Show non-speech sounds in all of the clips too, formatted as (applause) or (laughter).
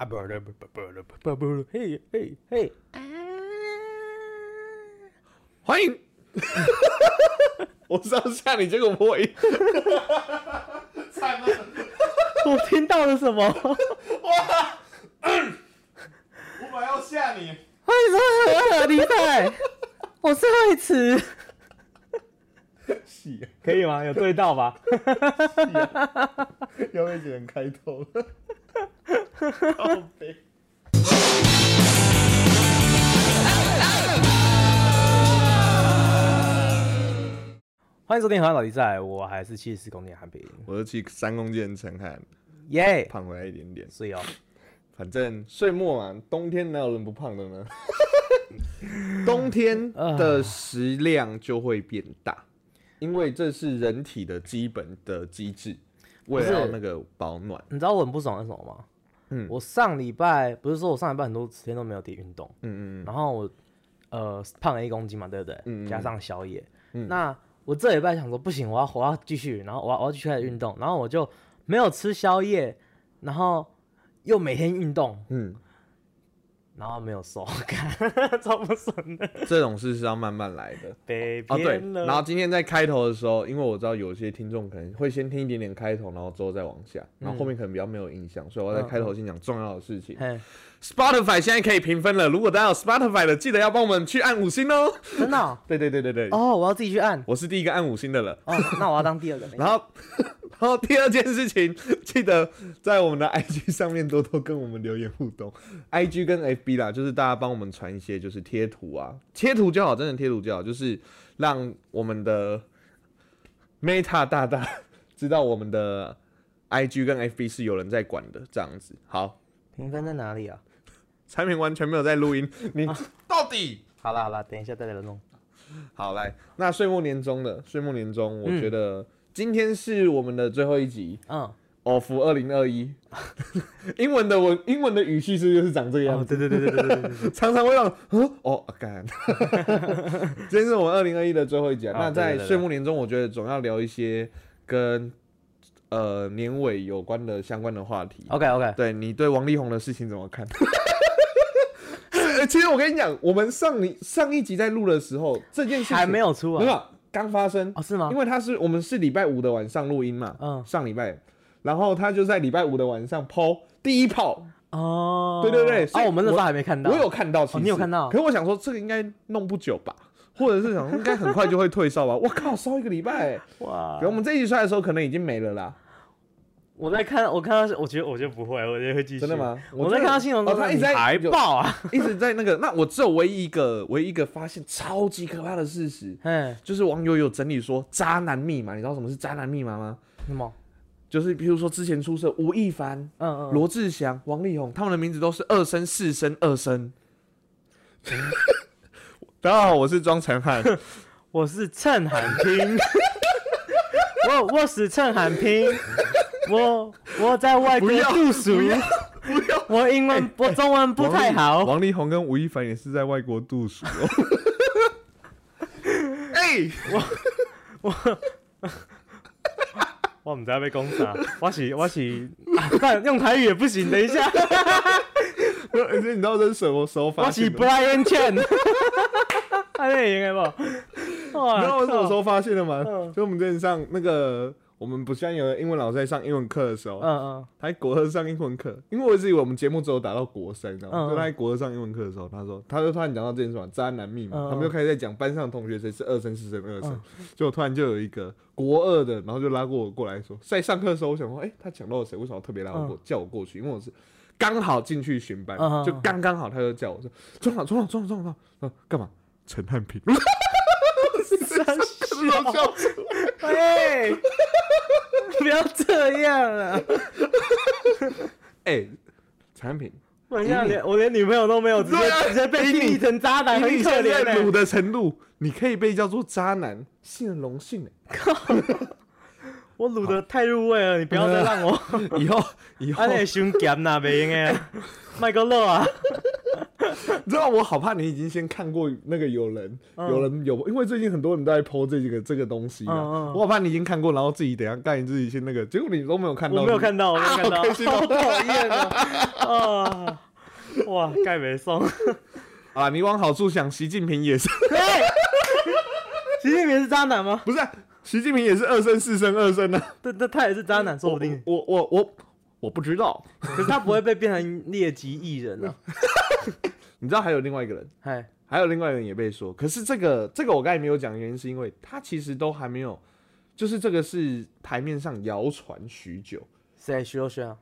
啊不不不不不不不，嘿嘿嘿，欢迎。(laughs) 我是要吓你，结果不会。惨了！我听到了什么？哇！我本来要吓你。欢迎收看《厉害》，我是惠慈。是啊，可以吗？有对到吧？是啊，(laughs) 要被人开头了。好悲。欢迎收听《好像老弟在》，我还是七十公斤韩平，我是去三公斤陈汉，耶，胖回来一点点。所以哦，反正岁末嘛，冬天哪有人不胖的呢？(laughs) 冬天的食量就会变大，因为这是人体的基本的机制，为了那个保暖。你知道我很不爽是什么吗？嗯。我上礼拜不是说我上礼拜很多时间都没有体运动，嗯嗯然后我呃胖了一公斤嘛，对不对？加上宵夜，嗯。那我这礼拜想说不行，我要我要继续，然后我要我要继续开始运动，然后我就没有吃宵夜，然后又每天运动，嗯然后没有收，看 (laughs) 超不爽的，嗯，这种事是要慢慢来的。被哦，对骗，了。然后今天在开头的时候，因为我知道有些听众可能会先听一点点开头，然后之后再往下，然后后面可能比较没有印象，所以我要在开头先讲重要的事情。嘿，Spotify 现在可以评分了，如果大家有 Spotify 的，记得要帮我们去按五星哦。真的哦 (laughs) 对对对对对，哦，我要自己去按我是第一个按五星的了。哦，那我要当第二个。(laughs) 然后，然后第二件事情，记得在我们的 (laughs) IG 上面多多跟我们留言互动，IG 跟 FB 啦，就是大家帮我们传一些就是贴图啊，贴图就好，真的贴图就好，就是让我们的 Meta 大大知道我们的 IG 跟 FB 是有人在管的，这样子。好，评分在哪里啊？产品完全没有在录音 (laughs) 你到底？好了好了等一下再来弄。好来那岁末年终的岁末年终我觉得今天是我们的最后一集嗯。off 二零二一。(laughs) 英文的文英文的语序是不是就是长这样对对对对对对 (laughs) 常常会让我哦 ok 今天是我们二零二一的最后一集那在岁末年终我觉得总要聊一些跟呃年尾有关的相关的话题。Ok ok 对你对王力宏的事情怎么看？呃其实我跟你讲，我们上一上一集在录的时候，这件事情还没有出啊？没有刚发生。哦，是吗？因？为他是我们是礼拜五的晚上录音嘛，嗯上礼拜，然后他就在礼拜五的晚上抛第一炮，哦，对对对哦，我们那时候还没看到。我有看到，其实、哦你有看到。可是我想说这个应该弄不久吧，或者是想说应该很快就会退烧吧，我靠，烧一个礼拜，(laughs) 哇。可！我们这一集出来的时候可能已经没了啦，我在看，我看到，我觉得我觉得不会，我觉得会继续。真的？吗？我在看到新闻哦，说他一直在爆啊！(laughs) 一直在那个，那我只有唯一一个唯一一个发现超级可怕的事实，嗯，就是网友有整理说渣男密码，你知道什么是渣男密码吗？什么？就是比如说之前出事吴亦凡。嗯嗯，罗志祥、王力宏，他们的名字都是二声、四声、二声。(laughs) 大家好，我是庄成汉。(laughs) 我是趁喊拼，我我是趁喊拼，我我在外国不要读书，不要，我英文我中文不太好。王力宏跟吴亦凡也是在外国读书哦。(laughs) 哎、我 (laughs) 唔知道被攻啥，我是我是，用台语也不行。等一下，而且你知道这是什么手法我是？Brian Chen？(laughs) 你知道我什么时候发现的吗？嗯就我们之前上那个，我们不像有的英文老师在上英文课的时候，嗯嗯，他在国二上英文课，因为我一直以为我们节目只有打到国三，你知道吗？嗯就他在国二上英文课的时候，他说，他就突然讲到这件事嘛，渣男密码，他们就开始在讲班上同学谁是二三、四声、二声嗯，结果突然就有一个国二的，然后就拉过我过来说，在上课的时候，我想说，哎、他讲到了谁？为什么特别拉我过、叫我过去？因为我是刚好进去巡班，就刚刚好，他就叫我说，中了中了中了中老，嗯，干嘛？陈汉平，三笑笑出来喂，不要这样啊！哎，陈汉平，我现在连我连女朋友都没有，直接啊直接被定义成渣男，很可现在怜欸卤的程度，你可以被叫做渣男，是很荣幸哎。(laughs) 我卤的太入味了，你不要再让我 (laughs) 以后以后。安，尼伤咸呐，袂用诶，(laughs) 卖个肉啊！你知道我好怕你已经先看过那个有人嗯。有人有，因为最近很多人都在 PO 这个这个东西啊，嗯嗯。我好怕你已经看过，然后自己等下干你自己先那个，结果你都没有看到，我没有看到，我没有看到，(laughs) 啊好讨厌哦！啊，哇，盖没送。啊，你往好处想，习近平也是，对，习近平是渣男吗？不是啊、习近平也是二生四生二生啊，(laughs) 对对，他也是渣男，说不定。我我我我不知道，(laughs) 可是他不会被变成劣迹艺人啊。(laughs) 你知道还有另外一个人，嗨，还有另外一个人也被说，可是这个这个我刚才没有讲，原因是因为他其实都还没有，就是这个是台面上谣传许久，谁？徐若瑄啊？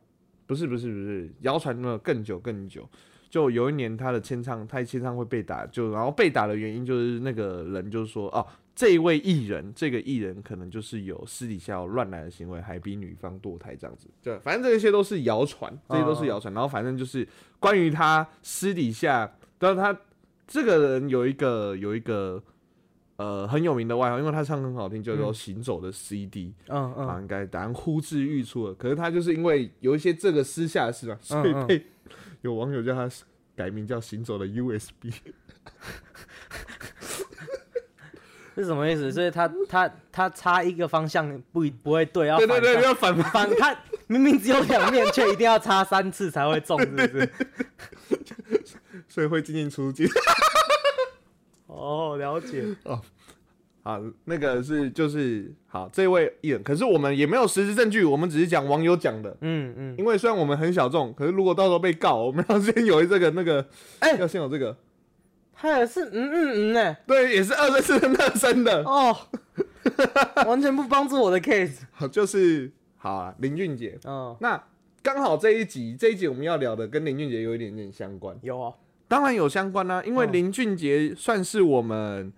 不是不是不是，谣传了更久更久。就有一年他的签唱，他一签唱会被打，就然后被打的原因就是那个人就是说，哦，这一位艺人，这个艺人可能就是有私底下有乱来的行为，还逼女方堕胎这样子。对，反正这些都是谣传，这些都是谣传。然后反正就是关于他私底下，但是他这个人有一个有一个呃很有名的外号，因为他唱得很好听，叫做“行走的 CD”。嗯啊，嗯，应该答案呼之欲出了。可是他就是因为有一些这个私下的事嘛，所以被有网友叫他改名叫“行走的 USB”。(laughs) 是什么意思？所以他他他插一个方向不不会对，要对对对，反向要反反他明明只有两面，却一定要插三次才会中，是不是？(laughs) 所以会进进出进。(laughs) 哦，了解哦。好，那个是就是好这位艺人，可是我们也没有实质证据，我们只是讲网友讲的。嗯嗯，因为虽然我们很小众，可是如果到时候被告，我们要先有这个那个，哎要先有这个，他也是嗯嗯嗯呢，对，也是二生四生二生的。哦，完全不帮助我的 case。好，就是好啊，林俊杰。嗯，那刚好这一集这一集我们要聊的跟林俊杰有一点点相关。有啊，当然有相关啦、因为嗯林俊杰算是我们，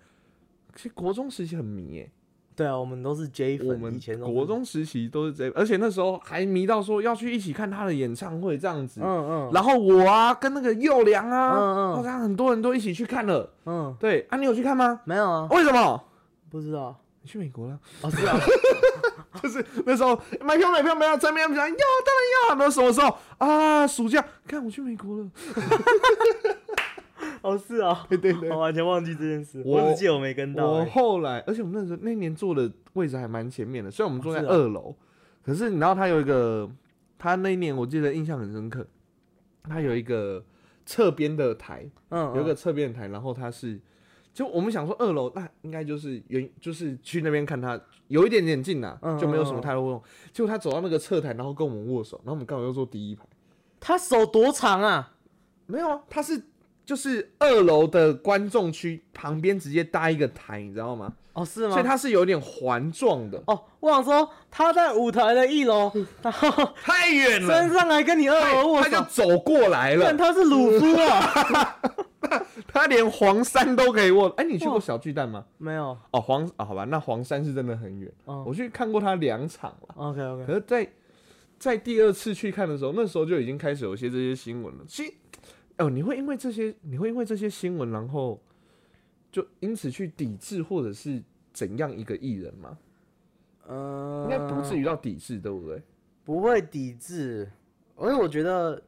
其实国中时期很迷耶、对啊，我们都是 J 粉，我们以前国，中时期都是 J，，而且那时候还迷到说要去一起看他的演唱会这样子。嗯嗯然后我啊，跟那个佑良啊，嗯嗯好像很多人都一起去看了。嗯，对啊，你有去看吗？没有啊，为什么？不知道。你去美国了？哦，是啊 (laughs) (laughs) 就是那时候买票买票买票，真没有讲要，当然要。那什么时候啊？暑假，看我去美国了。(laughs) (laughs) 哦是啊，对对对我。完全忘记这件事，我我只记得我没跟到我。后来，而且我们那时候那年坐的位置还蛮前面的，虽然我们坐在是啊二楼，可是你知道他有一个，他那一年我记得印象很深刻，他有一个侧边的台，嗯，有一个侧边的台，然后他是，就我们想说二楼那应该就是原就是去那边看他，有一点点近呐、嗯就没有什么太多互动。结果他走到那个侧台，然后跟我们握手，然后我们刚好又坐第一排，他手多长啊？没有啊，他是就是二楼的观众区旁边直接搭一个台，你知道吗？哦是吗所以？它是有点环状的，哦，我想说他在舞台的一楼，然后太远升上来跟你二楼握他就，走过来了，但他是鲁夫啊？(laughs) 他连黄山都可以握。哎，你去过小巨蛋吗？没有哦，黄啊，好吧，那黄山是真的很远，嗯我去看过他两场了。，OK OK，可是在，在第二次去看的时候，那时候就已经开始有些这些新闻了。其实，哦，你会因为这些，你会因为这些新闻，然后就因此去抵制或者是怎样一个艺人吗？嗯，应该不至于到抵制，对不对？不会抵制，因为我觉得，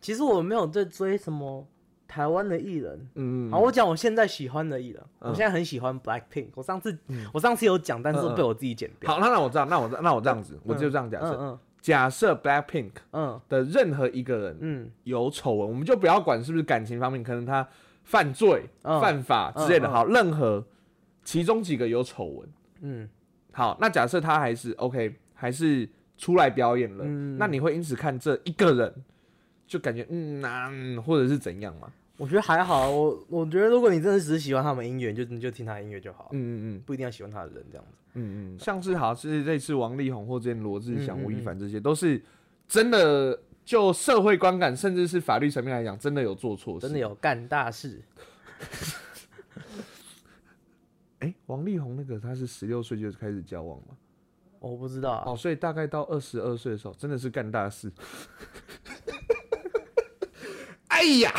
其实我没有在追什么台湾的艺人。嗯，好，我讲我现在喜欢的艺人，我嗯现在很喜欢 Blackpink。我上次我上次有讲，但是嗯嗯被我自己剪掉。好，那那我这样，那我那我这样子，我就这样假设，嗯假设 Blackpink 嗯。的任何一个人嗯。有丑闻，我们就不要管是不是感情方面，可能他犯罪、嗯。犯法之类的，嗯嗯。好，任何其中几个有丑闻，嗯。好，那假设他还是 OK，还是出来表演了，嗯。那你会因此看这一个人，就感觉嗯啊、嗯或者是怎样吗？我觉得还好。我我觉得如果你真的只是喜欢他们音乐，就你就听他音乐就好，嗯嗯嗯不一定要喜欢他的人这样子。嗯嗯，像是好是类似王力宏或之前罗志祥、吴亦凡这些，都是真的就社会观感，甚至是法律层面来讲，真的有做错事，真的。有干大事。(laughs) 哎、王力宏那个他是十六岁就开始交往嘛？我不知道啊，哦，所以大概到二十二岁的时候，真的是干大事。哎呀，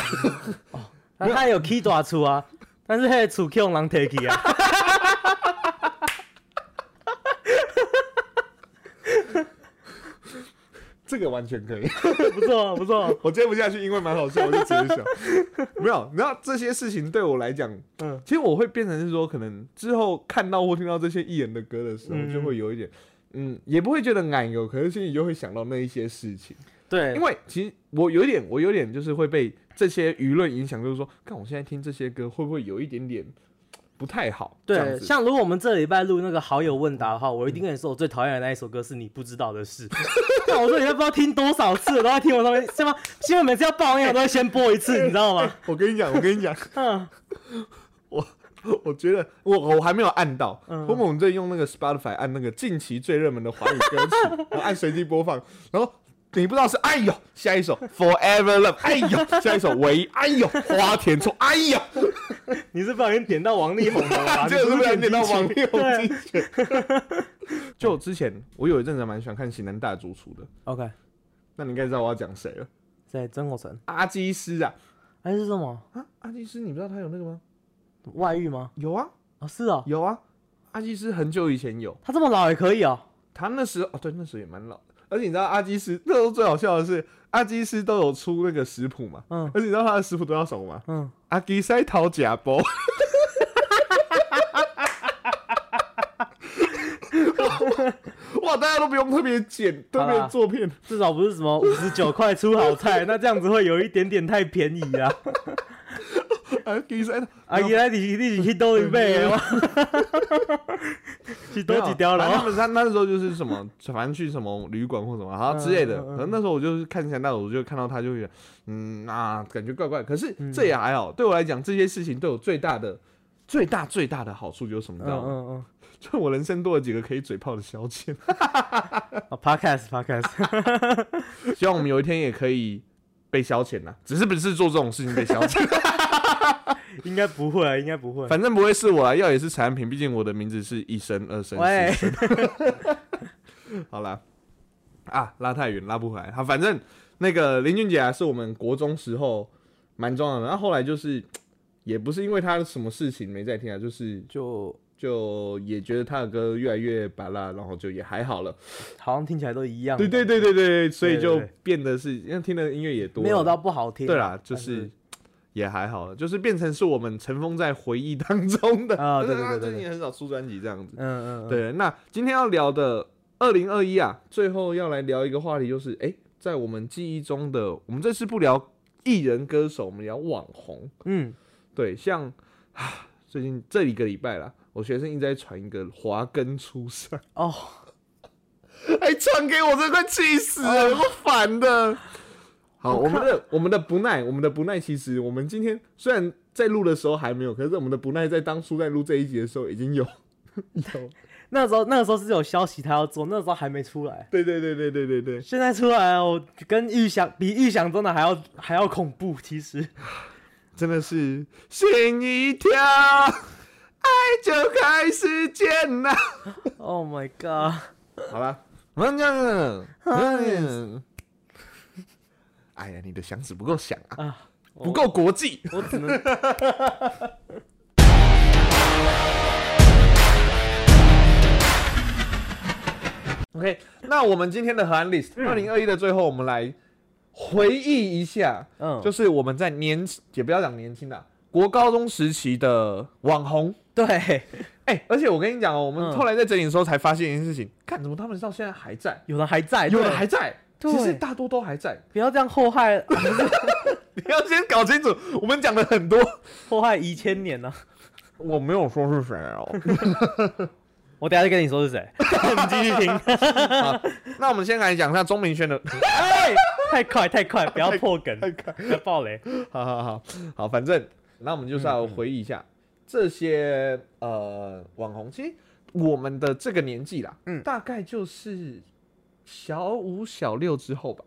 他他有 key 抓出啊，但是他的出 Q 狼 take 啊。这个完全可以。(laughs) 不错啊不错啊。我接不下去，因为蛮好笑，我就直接笑。没有，你知道这些事情对我来讲，嗯其实我会变成是说，可能之后看到或听到这些艺人的歌的时候，嗯就会有一点，嗯，也不会觉得奶油，可是心里就会想到那一些事情。对，因为其实我有一点，我有点就是会被这些舆论影响，就是说，看我现在听这些歌会不会有一点点不太好？对，像如果我们这礼拜录那个好友问答的话，我一定跟你说，我最讨厌的那一首歌是你不知道的事。(laughs) 那我说你都不知道听多少次了，都在听我上面，是吗？新闻每次要报应，我都会先播一次，你知道吗？(laughs) 我跟你讲，我跟你讲，嗯，我我觉得我我还没有按到，嗯我们在用那个 Spotify 按那个近期最热门的华语歌曲，(laughs) 然后按随机播放，然后你不知道是哎呦，下一首 Forever Love，哎呦，下一首唯一，哎呦，花田错，哎呦，你是不小心点到王力宏了吧？(laughs) 这个是不小心点到王网友对精选？(laughs) 就之前我有一阵子蛮喜欢看《型男大主厨》的，OK，那你应该知道我要讲谁了，在曾国成阿基斯啊，还是什么啊，阿基斯，你不知道他有那个吗？外遇吗？有啊，哦，是哦，有啊，阿基斯很久以前有，他这么老也可以哦。他那时候哦，对，那时候也蛮老的。而且你知道阿基师那时候最好笑的是，阿基师都有出那个食谱嘛，嗯而且你知道他的食谱都要什么吗？嗯，阿基塞桃假包。哇，大家都不用特别剪，特别做片，至少不是什么五十九块出好菜，(laughs) 那这样子会有一点点太便宜啊。阿基塞阿姨来，你你去多一倍哦，去多几条了他们他那时候就是什么，反正去什么旅馆或什么，好之类的。可能那时候我就是看起来那我就看到他就会，嗯啊，感觉怪怪。可是嗯这也还好，对我来讲，这些事情对我最大的、最大最大的好处就是什么？嗯？嗯嗯，就我人生多了几个可以嘴炮的消遣。哦，podcast podcast，希望我们有一天也可以被消遣呐，只是不是做这种事情被消遣，(laughs) 应该不会，啊应该不会。反正不会是我啊，要也是产品，毕竟我的名字是一生、二生、喂四生。(laughs) 好啦，啊，拉太远，拉不回来。好，反正那个林俊杰啊，是我们国中时候蛮重要的，然后后来就是也不是因为他什么事情没在听啊，就是就就也觉得他的歌越来越拔辣，然后就也还好了。好像听起来都一样。对对对对对，所以就变得是因为听的音乐也多，没有到不好听。对啦，就是也还好了，就是变成是我们尘封在回忆当中的啊对对对 (laughs) 最近也很少出专辑这样子。嗯嗯，嗯，对，那今天要聊的二零二一啊，最后要来聊一个话题，就是哎、诶在我们记忆中的，我们这次不聊艺人歌手，我们聊网红。嗯，对，像啊，最近这一个礼拜啦，我学生一直在传一个华根初上，哦，(laughs) 还传给我，真的快气死了，有够烦的。好，我们的我们的不耐，我们的不耐，其实我们今天虽然在录的时候还没有，可是我们的不耐在当初在录这一集的时候已经有有。(laughs) 那时候那个时候是有消息他要做，那时候还没出来。对对对对对对对，现在出来了，我跟预想比预想中的还要还要恐怖。其实，(sighs) 真的是心一跳，爱就开始见了。Oh my god！好了，我们这样，嗯，哎呀，你的响指不够响啊，啊，不够国际。我只能 (laughs) OK，那我们今天的河岸 list，二零二一的最后，我们来回忆一下，嗯，就是我们在年也不要讲年轻的，国高中时期的网红。对，哎、而且我跟你讲哦，我们嗯。后来在整理的时候才发现一件事情，看怎么他们到现在还在，有的还在，有的还在，对。其实大多都还在。不要这样祸害。(laughs) 你要先搞清楚，我们讲了很多，祸害一千年呢、我没有说是谁哦。(laughs) 我等下就跟你说是谁，(laughs) 你继续听。那我们先来讲一下钟明轩的，哎，太快太快，不要破梗，太快。不要爆雷。好好好好，反正那我们就是要回忆一下、这些呃网红，其实我们的这个年纪啦，嗯。大概就是小五小六之后吧，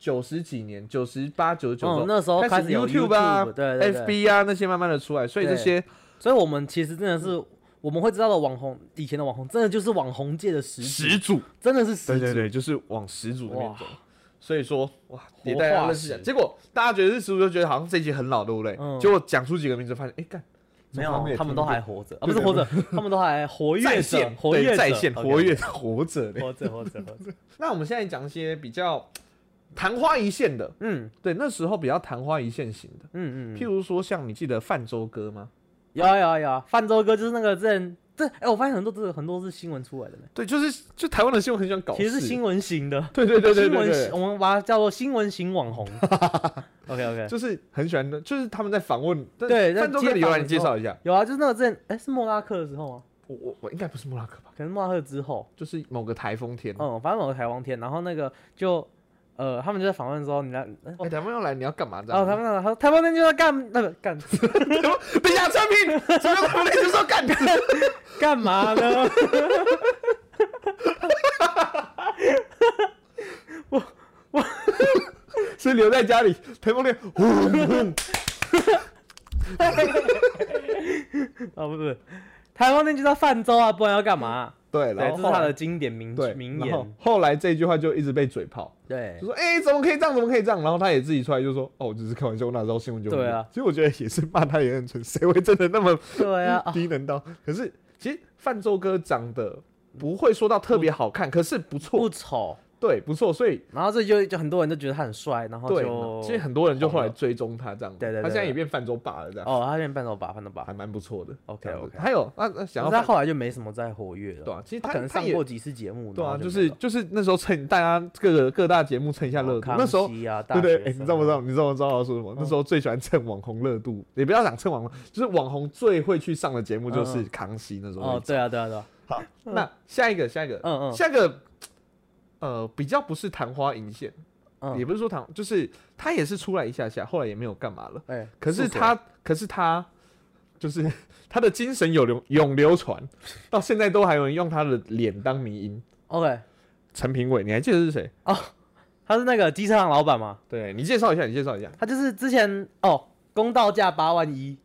九十几年，九十八九十九嗯，那时候开始 YouTube 啊 FB 啊那些慢慢的出来，所以这些所以我们其实真的是我们会知道的网红，以前的网红真的就是网红界的始祖，始祖，真的是始祖。对对对，就是往始祖那边走。所以说，哇，活也大家化认识一下。石。结果大家觉得是始祖，就觉得好像这一集很老，对不对？嗯。结果讲出几个名字，发现，哎，干，没有，他们都还活着。啊，不是活着，他们都还活跃着在线，，活跃在线，活跃，活着的。(laughs) 活着，活着，活着。(laughs) 那我们现在讲一些比较昙花一现的，嗯。对，那时候比较昙花一现型的，嗯嗯，譬如说像你记得泛舟哥吗？有啊有啊有。啊，泛舟哥就是那个之前这哎、我发现很多这个很多是新闻出来的呢，对，就是就台湾的新闻很喜欢搞，其实是新闻型的，对对对对新闻对。对型，我们把它叫做新闻型网红。(laughs) OK OK，就是很喜欢的，就是他们在访问，但对在范周哥你由来你街访的时候介绍一下，有啊，就是那个之前，哎、是莫拉克的时候吗？我我我应该不是莫拉克吧，可能莫拉克之后，就是某个台风天，嗯，反正某个台风天，然后那个就，呃，他们就在访问说，你来，台风要来你要干嘛这哦，样？他们那个他说台湾天就要干那个干 (laughs) 等一下，陈平，什么台风天就说干，(laughs) 干嘛呢？(laughs) 是留在家里，台风天，哦，不是，台湾天就是要泛舟啊，不然要干嘛？对，这是他的经典名对名然后言。后来这句话就一直被嘴炮，对就，说哎、怎么可以这样，怎么可以这样？然后他也自己出来就说哦，我只是开玩笑，我哪知道新闻就会对啊有其实我觉得也是骂他也很蠢，谁会真的那么对啊，啊 (laughs) 低能到？可是其实范舟哥长得不会说到特别好看，可是不错，不丑。对，不错，所以然后这就就很多人都觉得他很帅，然后对就，其实很多人就后来追踪他这样，对对对他现在也变泛舟爸了这样，哦，他变半手把，半手把还。蛮不错的。OK OK，还有那，那想要范可是他后来就没什么再活跃了。对啊，其实他可能上过几次节目。对啊，就是就是那时候趁大家各个各大节目蹭一下热度，康那时候熙啊，(laughs) 对对，哎、你知道不知道？你知道不知道我要说什么？那嗯时候最喜欢蹭网红热度，也不要讲蹭网红，就是网红最会去上的节目就是嗯康熙那时候。哦，对啊，对啊，对啊。好，那下一个，下一个，嗯嗯下一个，呃，比较不是昙花一现，也嗯，不是说昙，就是他也是出来一下下，后来也没有干嘛了。哎，可是他，可是他，就是 (laughs) 他的精神有流永流传，到现在都还有人用他的脸当迷音。OK，陈平伟，你还记得是谁？他是那个机车行老板吗？对你介绍一下，你介绍一下。他就是之前哦，公道价八万一，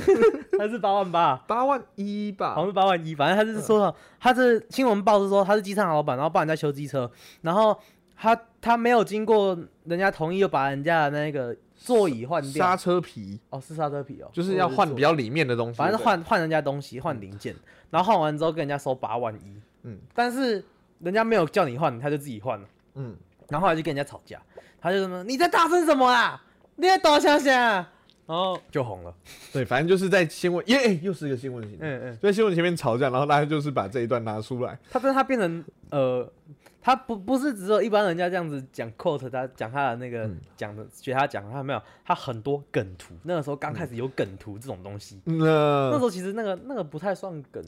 (laughs) 还是八万八？八万一吧。好像，是八万一，反正他就是说，嗯他是新闻报是说他是机车行老板，然后帮人家修机车，然后他他没有经过人家同意，就把人家的那个座椅换掉。刹。车皮。哦，是刹车皮哦，就是要换比较，较里面的东西，反正对换换人家东西，换零件，然后换完之后跟人家收八万一，嗯。但是人家没有叫你换，他就自己换。了，嗯，然后后来就跟人家吵架，他就什么你在大声什么啊？你在多想想啊，然后就红了，对，反正就是在新闻，耶、欸又是一个新闻型的，嗯嗯。在新闻前面吵架，然后大家就是把这一段拿出来，他但他变成呃，他不不是只有一般人家这样子讲 quote，他讲他的那个嗯。讲、的学他讲，他没有，他很多梗图。那个时候刚开始有梗图这种东西，嗯那时候其实那个那个不太算梗，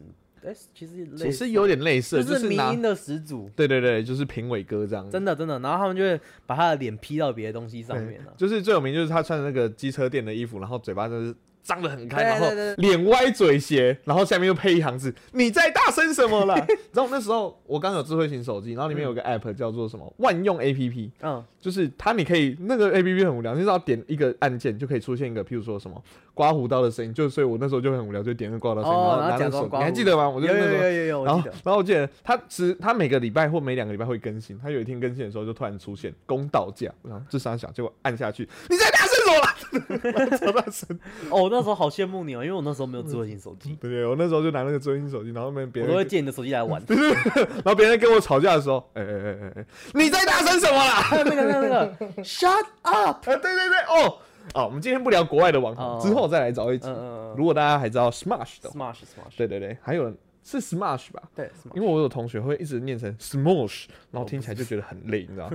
哎、其实其实有点类似，就就是迷音，的始祖，对对对，就是评委哥这样子，真的真的。然后他们就会把他的脸 P 到别的东西上面了。就是最有名就是他穿的那个机车店的衣服，然后嘴巴就是张得很开，然后脸歪嘴斜，然后下面又配一行字：“你在大声什么啦？” (laughs) 然后那时候我刚有智慧型手机，然后里面有个 app 叫做什么万用 app，嗯，就是它你可以那个 A P P 很无聊，你只要点一个按键就可以出现一个，譬如说什么刮胡刀的声音，就所以我那时候就很无聊，就点个刮胡刀声音，哦然后拿着手，刮你还记得吗？我就有有那时候。有有有，然后我记得，。然后我记得他只它每个礼拜或每两个礼拜会更新，它有一天更新的时候就突然出现公道价，然后这三小，结果按下去，你在大声什么啦？(laughs) 超大声！哦，我那时候好羡慕你哦，因为我那时候没有智慧型手机，对对，我那时候就拿那个智慧型手机，然后别人我都会借你的手机来玩。(laughs) 然后别人跟我吵架的时候，哎哎哎哎哎，你在大声什么啦？(laughs) 那个那个那个。Shut up，(laughs) 啊，对对对，哦。哦，我们今天不聊国外的网哦。红，之后再来找一集。嗯。嗯如果大家还知道 Smash 的，，Smash Smash，对对对，还有人是 Smash 吧？对 Smash。因为我有同学会一直念成 Smosh，然后听起来就觉得很累，你知道，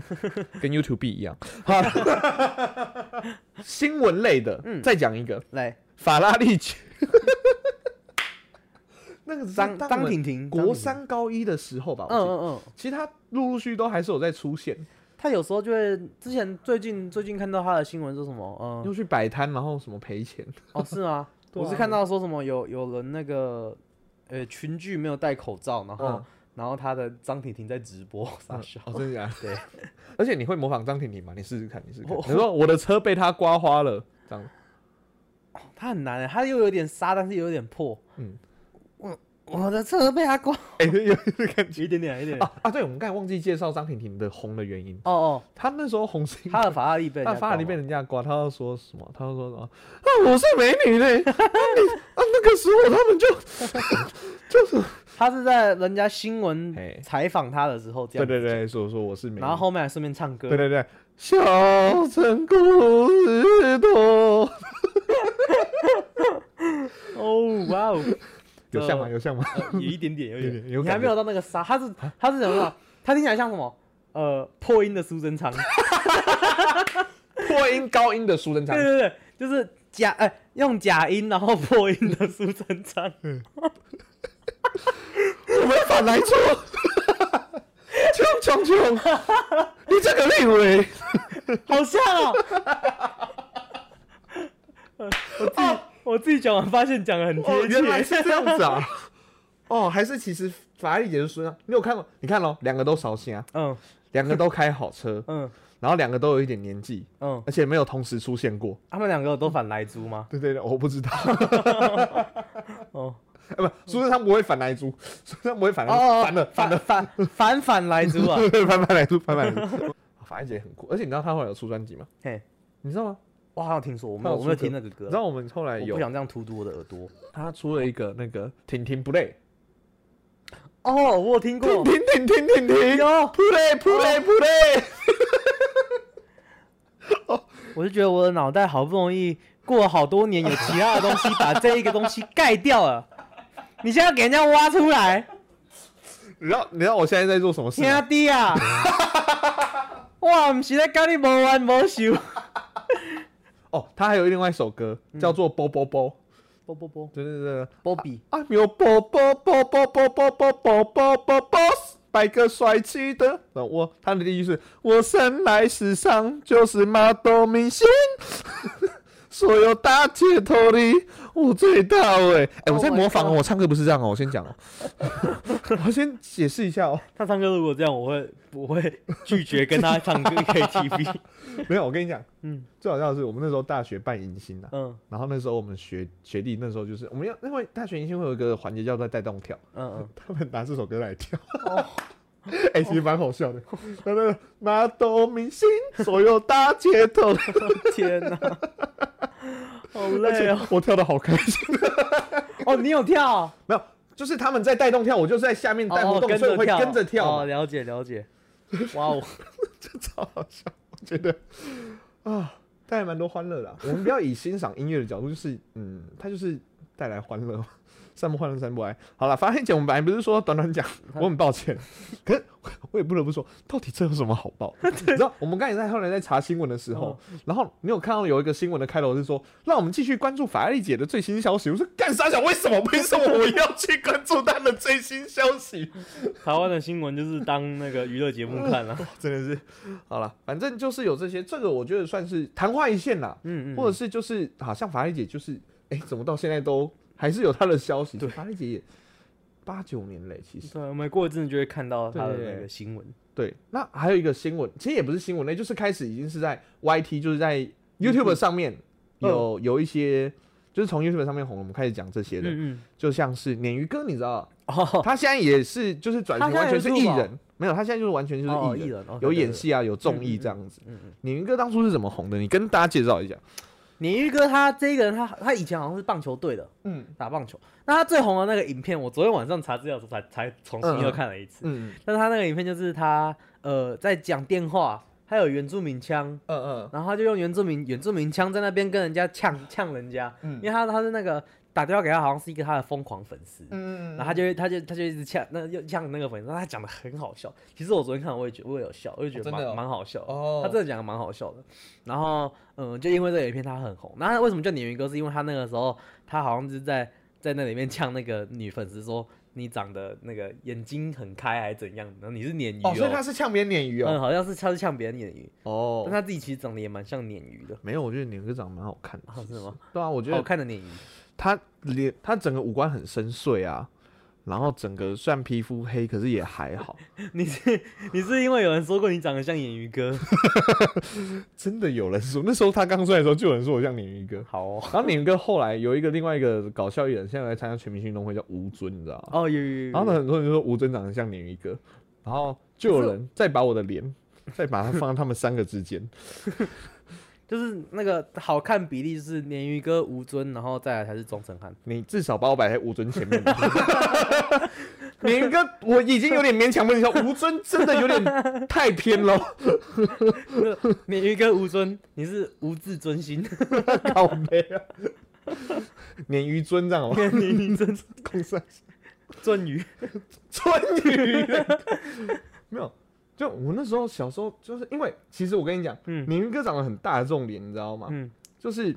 跟 YouTube 一样。好，新闻类的，嗯。再讲一个。来，法拉利曲，(laughs) 那个张张婷婷，国三高一的时候吧，嗯嗯嗯，其实他陆陆续续都还是有在出现，他有时候就会，之前最近最近看到他的新闻说什么，嗯，又去摆摊，然后什么赔钱，哦是吗？(laughs) 啊。我是看到说什么有有人那个，呃，群聚没有戴口罩，然后嗯。然后他的张婷婷在直播，傻笑，哦，真的假的？(laughs) 对，而且你会模仿张婷婷吗？你试试看，你试试看。你说我的车被他刮花了，这样，他很难，他又有点沙，但是又有点破，嗯，我我的车被他刮，哎、有有感觉一点点，一点点，啊啊！对，我们刚才忘记介绍张婷婷的红的原因。哦哦，他那时候红是因为他的法拉利被他法拉利被人家刮，他要说什么？他要说什么？啊，我是美女嘞！(laughs) 啊，你啊，那个时候他们就 (laughs) 就是他是在人家新闻采访他的时候这样，对对，对，说说我是美女。然后后面还顺便唱歌，对对对，小城故事多。哦哇哦，(laughs) 有像吗？有像吗？呃有一点点，有一点有点有你还没有到那个沙，他是他是什么样？他听起来像什么？呃，破音的苏贞昌。(laughs) 破音高音的苏贞昌对，对对，就是假哎、用假音然后破音的苏贞昌。(laughs) 我们反来错。穷穷穷，你这个立委，好像哦。呃我自己、我自己讲完发现讲的很哦，贴原来切。是这样子啊！(laughs) 哦，还是其实法拉利姐是说啊？你有看过？你看咯，两个都烧心啊，嗯两个都开好车，(laughs) 嗯然后两个都有一点年纪，嗯，而且没有同时出现过。他们两个都反来猪吗？(laughs) 对对对，我不知道。哦哎，不，苏贞昌不会反来猪，苏贞昌不会反反了，反了，反反反来猪啊！反反来猪，反反来猪。法拉利姐很酷，而且你知道她后来有出专辑吗？嘿，你知道吗？我好像听说，我没有有我没有听那个歌你知，道我们后来有我不想这样荼毒我的耳朵。他出了一个那个婷婷不累，哦，我有听过婷，婷婷婷婷婷，有，不累不累不累。(laughs) 我就觉得我的脑袋好不容易过了好多年，有其他的东西把这一个东西盖掉了。(laughs) 你现在给人家挖出来，你知道你知道我现在在做什么事兄吗？弟啊！(laughs) 哇，不是在跟你无完无休。哦，他还有另外一首歌叫做《波波波》，波波波，对对对，波比，啊，有波波波波波波波波波波波，摆个帅气的。那我他的第一句是：我生来时尚就是马东明星，所有大街头里我最大位。哎、我在 Oh 模仿哦我唱歌不是这样哦，我先讲哦，(laughs) 我先解释一下哦。他唱歌如果这样，我会我会拒绝跟他唱歌 KTV。(laughs) 没有，我跟你讲，嗯最好笑的是我们那时候大学办迎新啊，嗯然后那时候我们学学弟那时候就是我们要因为大学迎新会有一个环节叫做带动跳。嗯他们拿这首歌来跳，哦哎、其实蛮好笑的。那那个马斗明星，所有大街头，嗯，(laughs) 天哪，好累哦。我跳的好开心。哦，你有跳？(laughs) 没有，就是他们在带动跳，我就是在下面带活哦，动，所以我会跟着跳哦，了解了解。哇哦，(laughs) 这超好笑。我觉得啊，带来蛮多欢乐的啊、我们不要以欣赏音乐的角度，就是嗯，它就是带来欢乐。散不欢乐散步爱。好了，发现姐，我们本来不是说短短讲，(laughs) 我很抱歉，可是我也不得不说，到底这有什么好报？(laughs) 你知道，我们刚才在后来在查新闻的时候，然后你有看到有一个新闻的开头是说，让我们继续关注法拉利姐的最新消息。我说干啥想？为什么？为什么我要去关注她的最新消息？(laughs) 台湾的新闻就是当那个娱乐节目看了。真的是，好了，反正就是有这些，这个我觉得算是昙花一现啦，嗯嗯，或者是就是好像法拉利姐就是，哎、怎么到现在都还是有他的消息？对法拉利姐也八九年嘞，其实对，我们过一阵子就会看到他的那个新闻。对。那还有一个新闻，其实也不是新闻那，就是开始已经是在 YT，就是在 YouTube 上面有、有一些。就是从 YouTube 上面红，我们开始讲这些的，嗯嗯，就像是鲶鱼哥，你知道，哦，他现在也是就是转型完全是艺人，没有，他现在就是完全就是哦，艺人，有演，戏啊，有嗯综艺这样子。鲶鱼哥当初是怎么红的？你跟大家介绍一下。鲶鱼哥他这个人，他他以前好像是棒球队的，嗯。打棒球。那他最红的那个影片，我昨天晚上查资料的时候才才重新又看了一次。嗯但是他那个影片就是他呃在讲电话，他有原住民腔，嗯嗯。然后他就用原住民原住民腔在那边跟人家呛呛人家，嗯。因为他他是那个打电话给他，好像是一个他的疯狂粉丝。嗯然后他就会他就他就一直呛，那又呛那个粉丝，他讲的很好笑。其实我昨天看，我也觉我也有笑，我也觉得蛮哦哦蛮好笑的。哦他真的讲的蛮好笑的。然后，嗯，就因为这个影片他很红。那他为什么叫鲶鱼哥？是因为他那个时候他好像是在在那里面呛那个女粉丝说你长得那个眼睛很开还是怎样，然后你是鲶鱼哦，所以他是呛别人鲶鱼嗯，哦。好像是他是呛别人鲶鱼，哦但他自己其实长得也蛮像鲶鱼的。没有，我觉得鲶鱼哥长得蛮好看的。啊，是吗？对啊，我觉得好看的鲶鱼。他脸，他整个五官很深邃啊，然后整个虽然皮肤黑，可是也还好。(laughs) 你是你是因为有人说过你长得像鲶鱼哥？(laughs) 真的有人说，那时候他刚出来的时候，就有人说我像鲶鱼哥。好哦。然后鲶鱼哥后来有一个另外一个搞笑艺人，现在来参加全明星运动会，叫吴尊，你知道吗？哦，有有有有。然后呢，很多人就说吴尊长得像鲶鱼哥，然后就有人再把我的脸，再把它放在他们三个之间。就是那个好看比例是鲶鱼哥、吴尊，然后再来才是钟成汉。你至少把我摆在吴尊前面吧。(laughs) 鲶鱼哥，我已经有点勉强不了，吴尊真的有点太偏了，鲶鱼哥、吴尊，你是无自尊心。(laughs) 靠背啊！鲶鱼尊这样吗？你真空山鳟鱼，鳟鱼，(laughs) 没有。就我那时候小时候，就是因为其实我跟你讲，嗯鲶鱼哥长得很大的这种脸，你知道吗？嗯，就是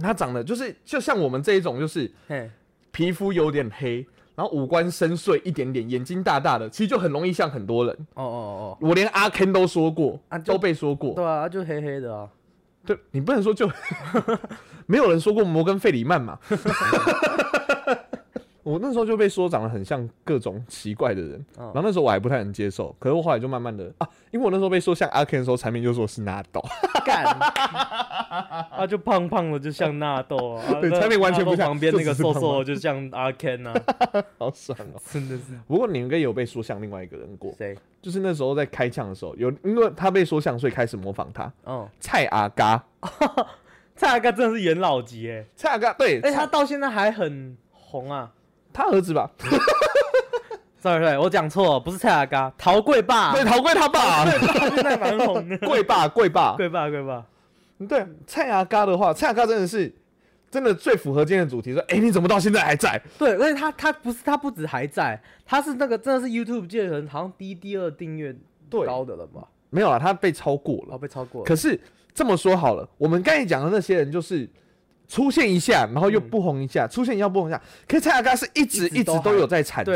他长得就是就像我们这一种，就是嘿，皮肤有点黑，然后五官深邃一点点，眼睛大大的，其实就很容易像很多人。哦哦哦我连阿 Ken 都说过，啊都被说哦，过。对啊，就黑黑的啊，对你不能说就 (laughs) 没有人说过摩根费里曼嘛？(laughs) 我那时候就被说长得很像各种奇怪的人，嗯。然后那时候我还不太能接受，可是我后来就慢慢的啊，因为我那时候被说像阿 Ken 的时候，产品就说是纳豆，干，(laughs) 啊，就胖胖的，就像纳豆啊，(laughs) 对产品完全不像旁边那个瘦瘦的，就像阿 Ken 啊，(laughs) 好爽哦、真的是。不过你应该有被说像另外一个人过，谁？就是那时候在开枪的时候，有因为他被说像，所以开始模仿他。哦，蔡阿嘎，蔡阿嘎真的是元老级哎，蔡阿嘎对，而且他到现在还很红啊。他儿子吧？(laughs) sorry sorry，我讲错了，不是蔡阿嘎，陶贵爸，对，陶贵他爸，他现在蛮红的。贵 (laughs) 爸贵爸，贵爸贵爸，对，蔡阿嘎的话，蔡阿嘎真的是真的最符合今天的主题。说，哎、你怎么到现在还在？对，而且他他不是他不止还在，他是那个真的是 YouTube 界的人，好像第一第二订阅对高的了吧？没有啊，他被超过哦，了。被超过了。可是这么说好了，我们刚才讲的那些人就是。出现一下，然后又不红一下，出现一下不红一下。可是蔡阿嘎是一直一一直都有在产出，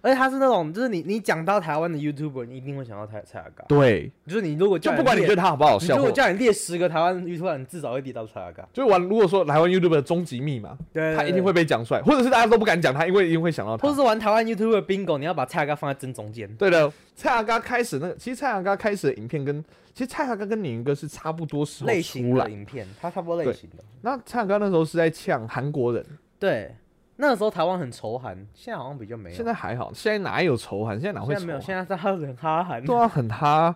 而且他是那种，就是你你讲到台湾的 YouTuber，你一定会想到蔡蔡阿嘎。对，就是你如果叫就不管你列觉得他好不好笑，如果叫你列十个台湾 YouTuber，你至少会列到蔡阿嘎。就是玩，如果说台湾 YouTuber 的终极密码，对他一定会。被讲出来，或者是大家都不敢讲他，因为一定会想到他或。是玩台湾 YouTuber bingo，你要把蔡阿嘎放在正中间。对的，蔡阿嘎开始那个，其实蔡阿嘎开始的影片跟其实蔡阿嘎跟鲶鱼哥是差不多时候类型出来。的影片，他差不多类型的。那蔡阿嘎那时候是在呛韩国人，对，那个时候台湾很仇韩，现在好像比较没有。现在还好，现在哪有仇韩？现在哪会仇现在没有，现在是他很哈韩。对啊，很哈。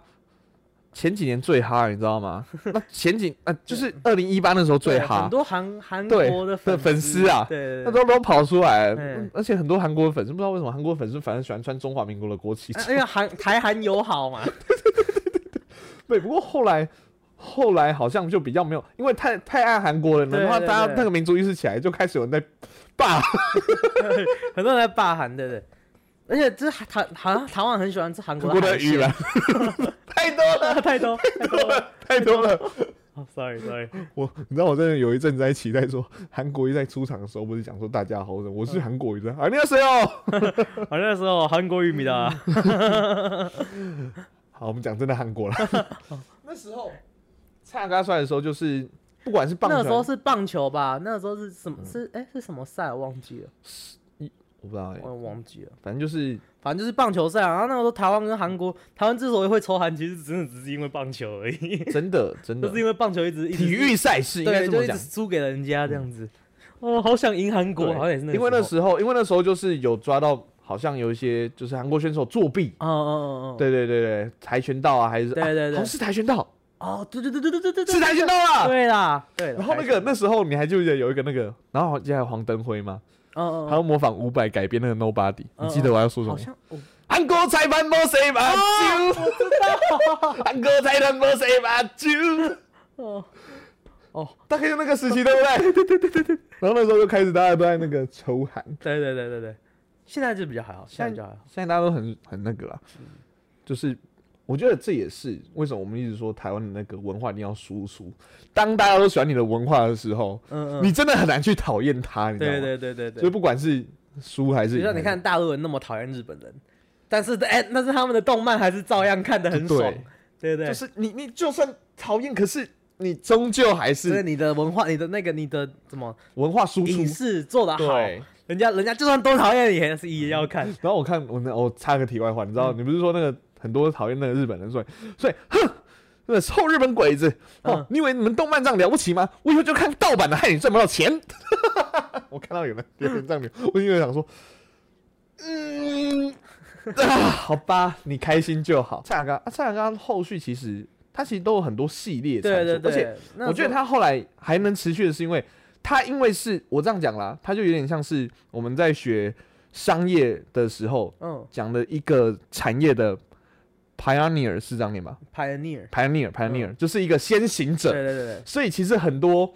前几年最哈，你知道吗？那前几呃，就是 (laughs) 二零一八那时候最对哈很，多韩韩对国的的粉丝啊对那时候都跑出来，嗯而且很多韩国粉丝不知道为什么韩国粉丝反正喜欢穿中华民国的国旗。因为韩台韩友好嘛。(laughs) (laughs) 对，不过后来后来好像就比较没有，因为太太爱韩国人了，然后大家那个民族意识起来，就开始有人在霸。(laughs) 很多人在霸韩，对不对？而且这台好像台湾很喜欢吃韩韩国的海鲜国的语言 (laughs) 太多了，太多太多了。太多了。哦，sorry sorry，我你知道我真的有一阵子在期待说，韩国瑜在出场的时候不是讲说大家好，我是韩国瑜的啊，你要谁哦？好那时候韩国玉米的啊，好，我们讲真的韩国了。(laughs) (laughs) 那时候蔡阿嘎出来的时候，就是不管是棒球，那个时候是棒球吧？那个时候是什么？是哎是什么赛？我忘记了，我不知道欸，我也忘记了。反正就是反正就是棒球赛啊。然后那个时候台湾跟韩国，台湾之所以会抽韩，其实真的只是因为棒球而已，真的 (laughs) 真的就是因为棒球一直一直体育赛事应该对，这么讲就一直。输给人家这样子。哦，好想赢韩国，对好像也是那因为那时候，因为那时候就是有抓到，好像有一些就是韩国选手作弊，嗯嗯嗯，对对对对，跆拳道啊还是对对对，是跆拳道，哦对对对对对对对，是跆拳道啊，对啦。对。然后那个那时候你还记得有一个那个，然后接下来黄灯辉吗？嗯嗯，模仿伍佰改编那个 Nobody，你记得我要说什么？好像韩国裁判没谁把酒，韩国裁判没谁把酒，哦，大概就那个时期对不对？对对对对对。然后那时候就开始大家都在那个抽喊，对对对对对。现在就比较还好，现在就还好。现在大家都很很那个啦，就是我觉得这也是为什么我们一直说台湾的那个文化一定要输出。当大家都喜欢你的文化的时候，嗯嗯，你真的很难去讨厌他，你知道吗？对对对对所以，不管是输还是赢就像你看大陆人那么讨厌日本人，但是哎，那是他们的动漫还是照样看得很爽，对不对？就是你你就算讨厌，可是你终究还是你的文化，你的那个你的怎么文化输出影。视做得好，对，人家人家就算多讨厌你，还是也要看。(laughs) 然后我看我那我插个题外话，你知道、你不是说那个很多讨厌那个日本人，所以所以哼，那个臭日本鬼子哦，嗯你以为你们动漫这样了不起吗？我以后就看盗版的，害你赚不到钱。(laughs) 我看到有人有人这样留，我因为想说，嗯，啊，好吧，(laughs) 你开心就好。蔡雅刚，啊蔡雅刚后续其实他其实都有很多系列对对对，而且我觉得他后来还能持续的是因为他因为是我这样讲啦，他就有点像是我们在学商业的时候嗯。讲的一个产业的 pioneer 是这样念吧，pioneer，？pioneer pioneer、就是一个先行者，对对对对，所以其实很多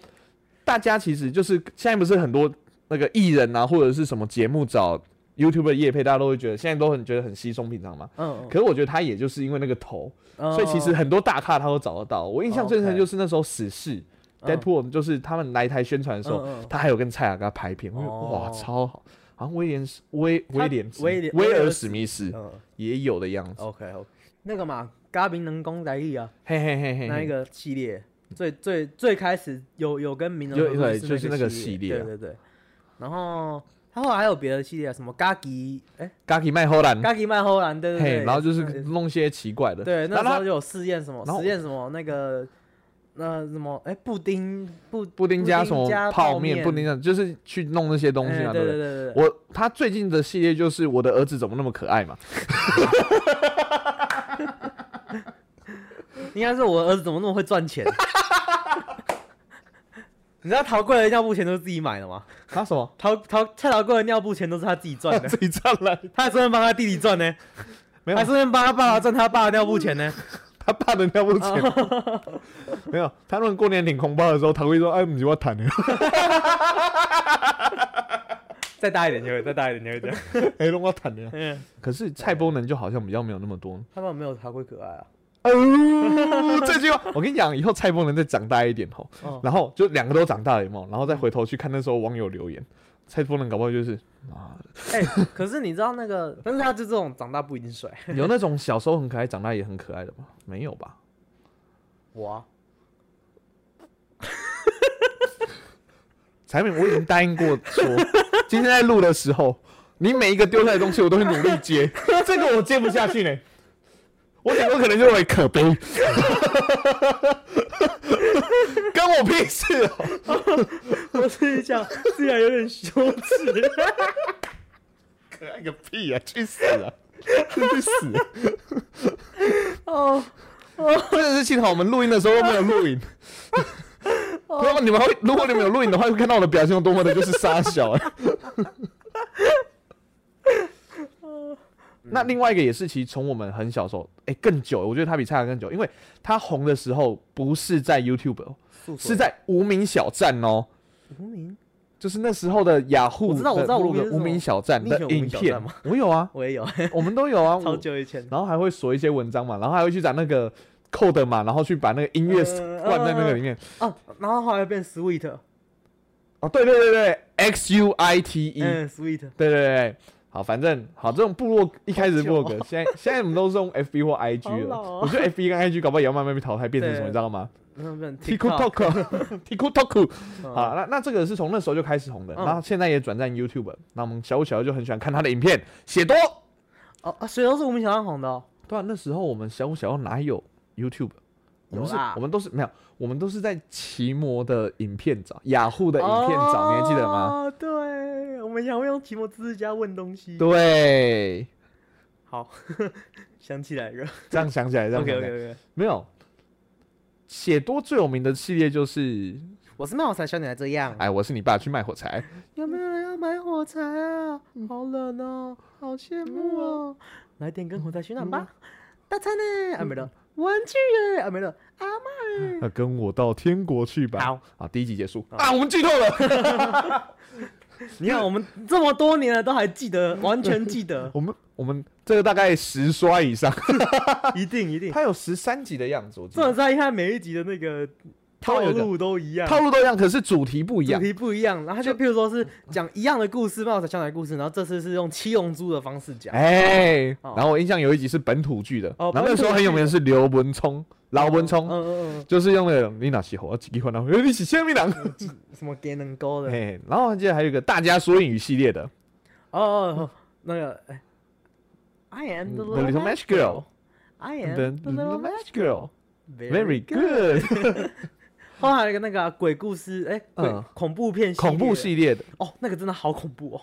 大家其实就是现在不是很多那个艺人啊，或者是什么节目找 YouTube 的业配，大家都会觉得现在都很觉得很稀松平常嘛。嗯，可是我觉得他也就是因为那个头，嗯所以其实很多大咖他都找得到。我印象最深就是那时候死侍。嗯 Deadpool，就是他们来台宣传的时候，他还有跟蔡雅跟他拍片，我哇超好，好像威廉斯威威廉威廉威尔史密斯嗯。也有的样子，，OK OK，那个嘛，嘉宾能攻来意啊，嘿嘿嘿嘿，那一个系列最最最开始有有跟名人对就是那个系系列啊。对对对，然后他后来还有别的系列啊，什么嘎吉哎 Gaki 麦荷兰，嘎吉麦后兰，对对，对，然后就是弄些奇怪的，对，那他时候就有试验什么实验什么那个那什么哎布丁布布丁加什么泡面，布丁加就是去弄那些东西哎啊，对不对？对对，我他最近的系列就是我的儿子怎么那么可爱嘛，(laughs) 应该是我儿子怎么那么会赚钱？(laughs) 你知道陶贵的尿布钱都是自己买的吗？他什么？陶陶蔡陶贵的尿布钱都是他自己赚的，(laughs) 自己赚来，他还顺便帮他弟弟赚呢，没有。还顺便帮他爸爸赚他爸的尿布钱呢。他爸的尿布钱，没有，他们过年领红包的时候，他会说：“哎，不是我谈的，(laughs) 再大一点就会，再大一点就会这样。(laughs) 哎，让我谈的。嗯，”可是蔡波能就好像比较没有那么多。他们没有陶贵可爱啊。哦，这句话我跟你讲，以后蔡波能再长大一点吼，哦，然后就两个都长大了，有没有？然后再回头去看那时候网友留言，蔡波能搞不好就是啊，哎，可是你知道那个，(laughs) 但是他就这种长大不一定帅。有那种小时候很可爱，长大也很可爱的吗？没有吧？我啊 (laughs) 柴敏，我已经答应过说，今天在录的时候，你每一个丢出来的东西，我都会努力接。这个我接不下去呢，我顶多可能就会可悲，(laughs) 跟我屁事哦、(laughs) 我自己讲，自己有点羞耻。(laughs) 可爱个屁啊！去死啊！去死！哦，真的是幸好我们录音的时候都没有录影。如果你们会，如果你们有录影的话，会看到我的表情有多么的就是傻小哎、那另外一个也是，其实从我们很小时候，哎、更久，我觉得他比蔡康更久，因为他红的时候不是在 YouTube，哦是在无名小站哦，无名，就是那时候的雅虎我知道我知道的无名无名小站的影片。吗，我有啊，我也有，我们都有啊，(laughs) 超我久以前。然后还会锁一些文章嘛，然后还会去找那个 code 嘛，然后去把那个音乐呃灌在那个里面。哦，然后后来变 sweet，哦，对对对对，X U I T E，、嗯，sweet，对对对，好，反正好，这种部落一开始部落格现在现在我们都是用 F B 或 I G 了。哦我觉得 F B 跟 I G 搞不好也要慢慢被淘汰，变成什么，你知道吗？TikTok，TikTok，(laughs) 嗯好，那那这个是从那时候就开始红的，嗯然后现在也转战 YouTube。那我们小五小六就很喜欢看他的影片，写多。哦啊，所以都是无名小站红的哦。对啊，那时候我们小五小六哪有 YouTube？我们是，我们都是没有，我们都是在奇摩的影片找，雅虎的影片找，你还记得吗？哦，对，我们想会用提摩知识家问东西。对，好，(laughs) 想起来了。这样想起来，这样 (laughs) OK 想 OK OK，没有。写多最有名的系列就是，我是卖火柴小女孩这样。哎，我是你爸去卖火柴，有没有人要买火柴啊？好冷哦，好羡慕哦。来点根火柴取暖吧。大餐呢？啊没了。玩具耶？啊没了。阿妈耶。那 (laughs) 跟我到天国去吧。好，好，第一集结束啊，我们剧透了。(laughs) 你看我们这么多年了，都还记得，完全记得，(laughs) 我们我们这个大概十刷以上，(laughs) 一定一定。它有十三集的样子，我记得。这么在看每一集的那个套路都一样，套路都一样，可是主题不一样。主题不一样，然后就譬如说是讲一样的故事，冒彩小奶故事，然后这次是用七龙珠的方式讲。哎，哦然后我印象有一集是本土剧的，哦然后那时候很有名的是刘文聪，老文嗯聪，嗯嗯就是用那个你哪起火，自己换到，哎，你是虾米人？嗯，什么给能勾的？嘿，然后我还记得还有一个大家说英语系列的，哦哦哦，那个哎，I am the little match match girl girl. I am The little match match girl. girl. Very good，(laughs) 后来还有一个那个啊鬼故事，哎，鬼嗯恐怖片，恐怖系列的，哦，那个真的好恐怖哦！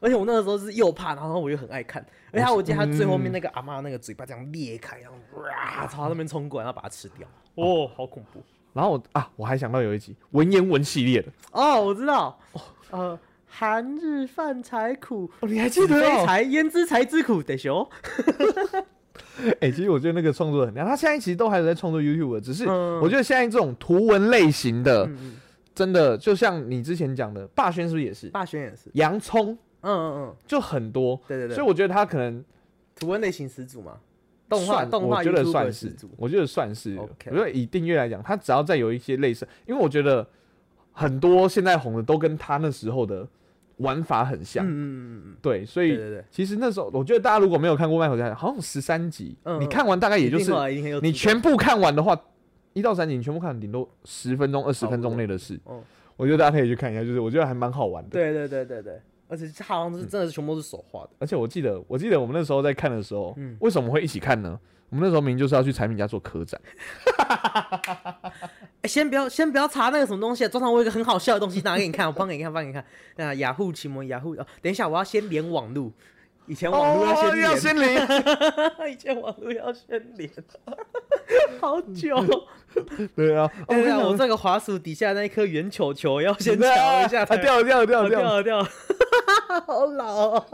而且我那个时候是又怕，然后我又很爱看。而且他我记得他最后面那个阿妈那个嘴巴这样裂开，然后哇朝他那边冲过来，然后把它吃掉。哦，好恐怖！然后我啊，我还想到有一集文言文系列的，哦，我知道，哦呃，寒日饭才苦，哦，你还记得非才焉知才之苦？得修。(laughs) 哎、其实我觉得那个创作很亮，他现在其实都还有在创作 YouTube，的只是嗯。我觉得现在这种图文类型的真的就像你之前讲的，霸轩是不是也是？霸轩也是，洋葱嗯嗯嗯，就很多，对对对，所以我觉得他可能图文类型始祖嘛，动画动画我觉得算是，我觉得算是。觉得以订阅来讲，他只要再有一些类似，因为我觉得很多现在红的都跟他那时候的玩法很像，嗯嗯嗯嗯。对，所以其实那时候我觉得大家如果没有看过《麦口家》，好像十三集，嗯。你看完大概也就是你全部看完的话，一到三集你全部看，顶多十分钟、二十分钟内的事。我觉得大家可以去看一下，就是我觉得还蛮好玩的。对对对对对，而且它好像是真的是全部都是手画的，而且我记得，我记得我们那时候在看的时候，嗯。为什么会一起看呢？我们那时候明明就是要去产品家做科展，(laughs) 哎，先不要先不要查那个什么东西，中场我有一个很好笑的东西拿给你看，我放给你看，放给你看。那雅虎奇摩雅虎哦，等一下我要先连网路，以前网路要先连，哦要先连，(laughs) 以前网路要先连，(laughs) 好久。对啊，哦对啊，跟你讲我这个滑鼠底下那一颗圆球球要先瞧一下它，啊掉了掉了掉哦了掉了。掉了掉了，好老哦。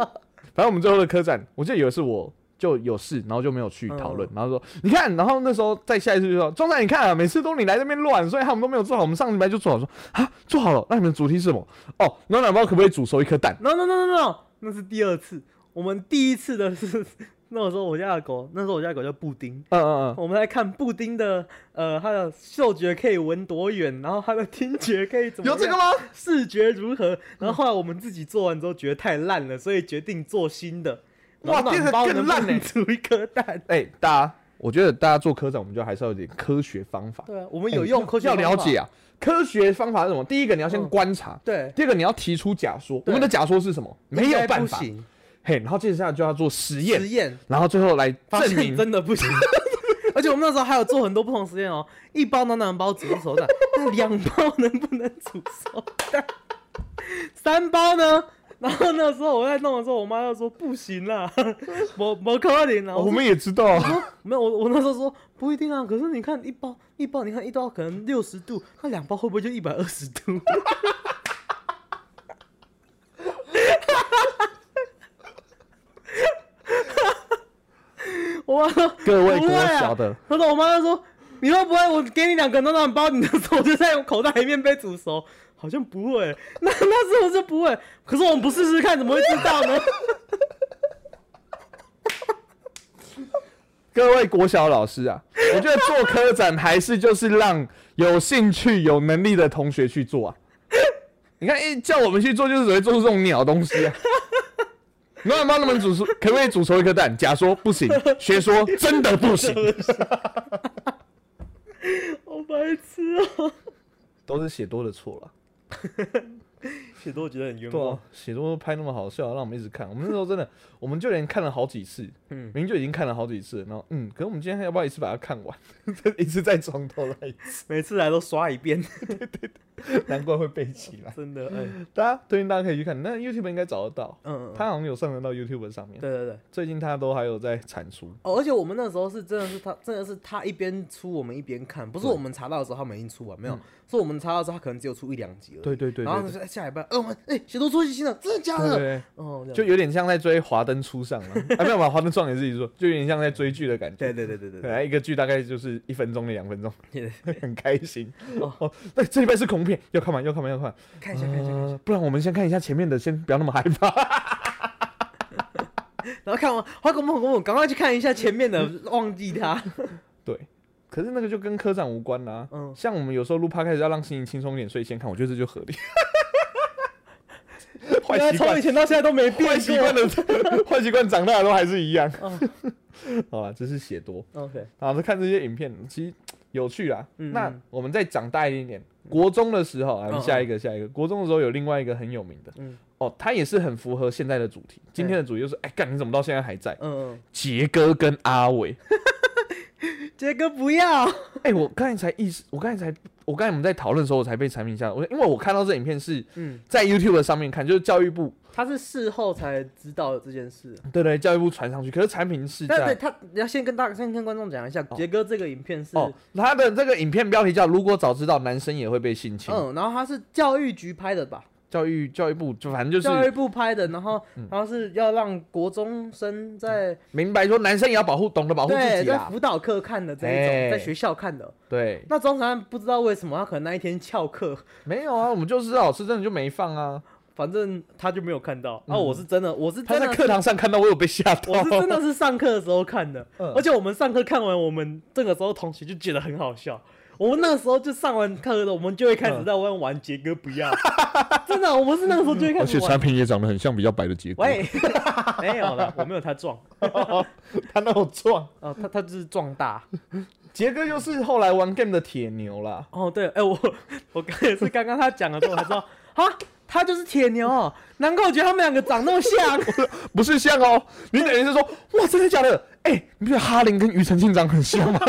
反正我们最后的科展，我记得有一次我就有事，然后就没有去讨论，嗯然后说你看，然后那时候再下一次就说庄仔你看啊，每次都你来这边乱，所以他们都没有做好，我们上礼拜就做好，说啊做好了，那你们主题是什么？哦，暖暖包可不可以煮熟一颗蛋？No no no no no，那是第二次。我们第一次的是 (laughs) 那个时候我家的狗，那时候我家的狗叫布丁，嗯嗯嗯，我们来看布丁的呃，它的嗅觉可以闻多远，然后它的听觉可以怎么有这个吗？视觉如何？然后后来我们自己做完之后觉得太烂了，所以决定做新的。哇暖包变得更烂能不能欸煮一颗蛋？哎、大家，我觉得大家做科长，我们就还是要有点科学方法。对啊，我们有用科学要方法了解啊，科学方法是什么？第一个你要先嗯观察，对，第二个你要提出假说。我对们的假说是什么？没有办法。嘿，然后接下来就要做实验实，验然后最后来发现证明。真的不行。(laughs) 而且我们那时候还有做很多不同实验哦，一包暖暖包煮熟蛋，那两包能不能煮熟蛋？(laughs) 三包呢？然后那时候我在弄的时候，我妈就说不行啦，(laughs) 我我可能啊。我们也知道啊，没有，我我那时候说不一定啊。可是你看一包一包，你看一包可能六十度，那两包会不会就一百二十度？(laughs) 我妈说各位国小的，他说我妈就说 (laughs) 你会不会我给你两个暖暖包，你的手就在我口袋里面被煮熟？好像不会，(laughs) 那那是不是不会？可是我们不试试看，怎么会知道呢？(laughs) 各位国小老师啊，我觉得做科展还是就是让有兴趣、有能力的同学去做啊。你看，一叫我们去做，就是只会做出这种鸟东西啊。暖暖包能不能煮熟？可不可以煮熟一颗蛋？假说不行，学说真的不行，好白痴哦、都是写多的错了。(laughs) 写多我觉得很冤对啊枉。，写多拍那么好笑，让我们一直看。我们那时候真的，我们就连看了好几次，嗯明明就已经看了好几次了，然后嗯，可是我们今天要不要一次把它看完？(laughs) 一次再从头来一次，每次来都刷一遍，(laughs) (laughs) 难怪会背起来。真的，哎，大家推荐大家可以去看，那 YouTube 应该找得到，嗯，他好像有上传到 YouTube 上面。对对对，最近他都还有在产出，哦，而且我们那时候是真的是他，(laughs) 真的是他一边出我们一边看，不是我们查到的时候他们已经出完，没有。嗯，是我们查到的时候他可能只有出一两集而已。对对对然后对是哎下一半，哎我们哎写都出新的，真的假的？对对哦，就有点像在追《华灯初上》了，啊 (laughs) 没有吧？《华灯初上》也自己说，就有点像在追剧的感觉。对对对对对本来，一个剧大概就是一分钟、两分钟，对，很开心。哦。哦，对，这一半是恐怖片，要看完，要看完，要看完。看一下看一下看一下，呃不然我们先看一下前面的，先不要那么害怕。(laughs) 然后看完花公公公公，赶快去看一下前面的，(laughs) 忘记他。对，可是那个就跟科长无关啦、嗯像我们有时候录 p 开始要让心情轻松一点，所以先看，我觉得这就合理。(laughs) 坏习惯从以，前到现在都没变坏习惯过。的坏习惯，长大都还是一样。哦好了，这是写多。OK，然后看这些影片，其实有趣啦。嗯那我们再长大一点点，国中的时候，啊，嗯下一个下一个，国中的时候有另外一个很有名的，嗯哦，他也是很符合现在的主题。今天的主题就是，哎，干你怎么到现在还在？嗯嗯，杰哥跟阿伟，(laughs) 杰哥不要。(laughs) 哎，我刚才才意识，我刚才才，我刚才我们在讨论的时候，我才被产品下，我因为我看到这影片是嗯，在 YouTube 上面看，就是教育部，他是事后才知道这件事。对对，教育部传上去，可是产品是在。但对他，你要先跟大先跟观众讲一下，杰哥这个影片是哦，他的这个影片标题叫“如果早知道男生也会被性侵”，嗯，然后他是教育局拍的吧？教育教育部就反正就是教育部拍的，然后嗯然后是要让国中生在明白说男生也要保护，懂得保护自对在。辅导课看的这一哎种，在学校看的。对，那庄长不知道为什么他可能那一天翘课，没有啊，我们就是老师真的就没放啊。反正他就没有看到。啊，嗯我是真的，我是他在课堂上看到，我有被吓到。我是真的是上课的时候看的，(laughs) 嗯而且我们上课看完，我们这个时候同学就觉得很好笑。我们那个时候就上完课了，我们就会开始在玩玩杰哥不要，(laughs) 真的，我们是那个时候就会开始玩。品也长得很像比较白的杰哥喂，(laughs) 没有了，我没有他壮，他那种壮。啊，他他就是壮大。杰哥就是后来玩 game 的铁牛啦。哦，对，哎、我我刚也是刚刚他讲的时候，我才知道，啊，他就是铁牛哦，难怪我觉得他们两个长那么像。不是像哦，你等于是说，哇，真的假的？哎、你不觉得哈林跟庾澄庆长很像吗？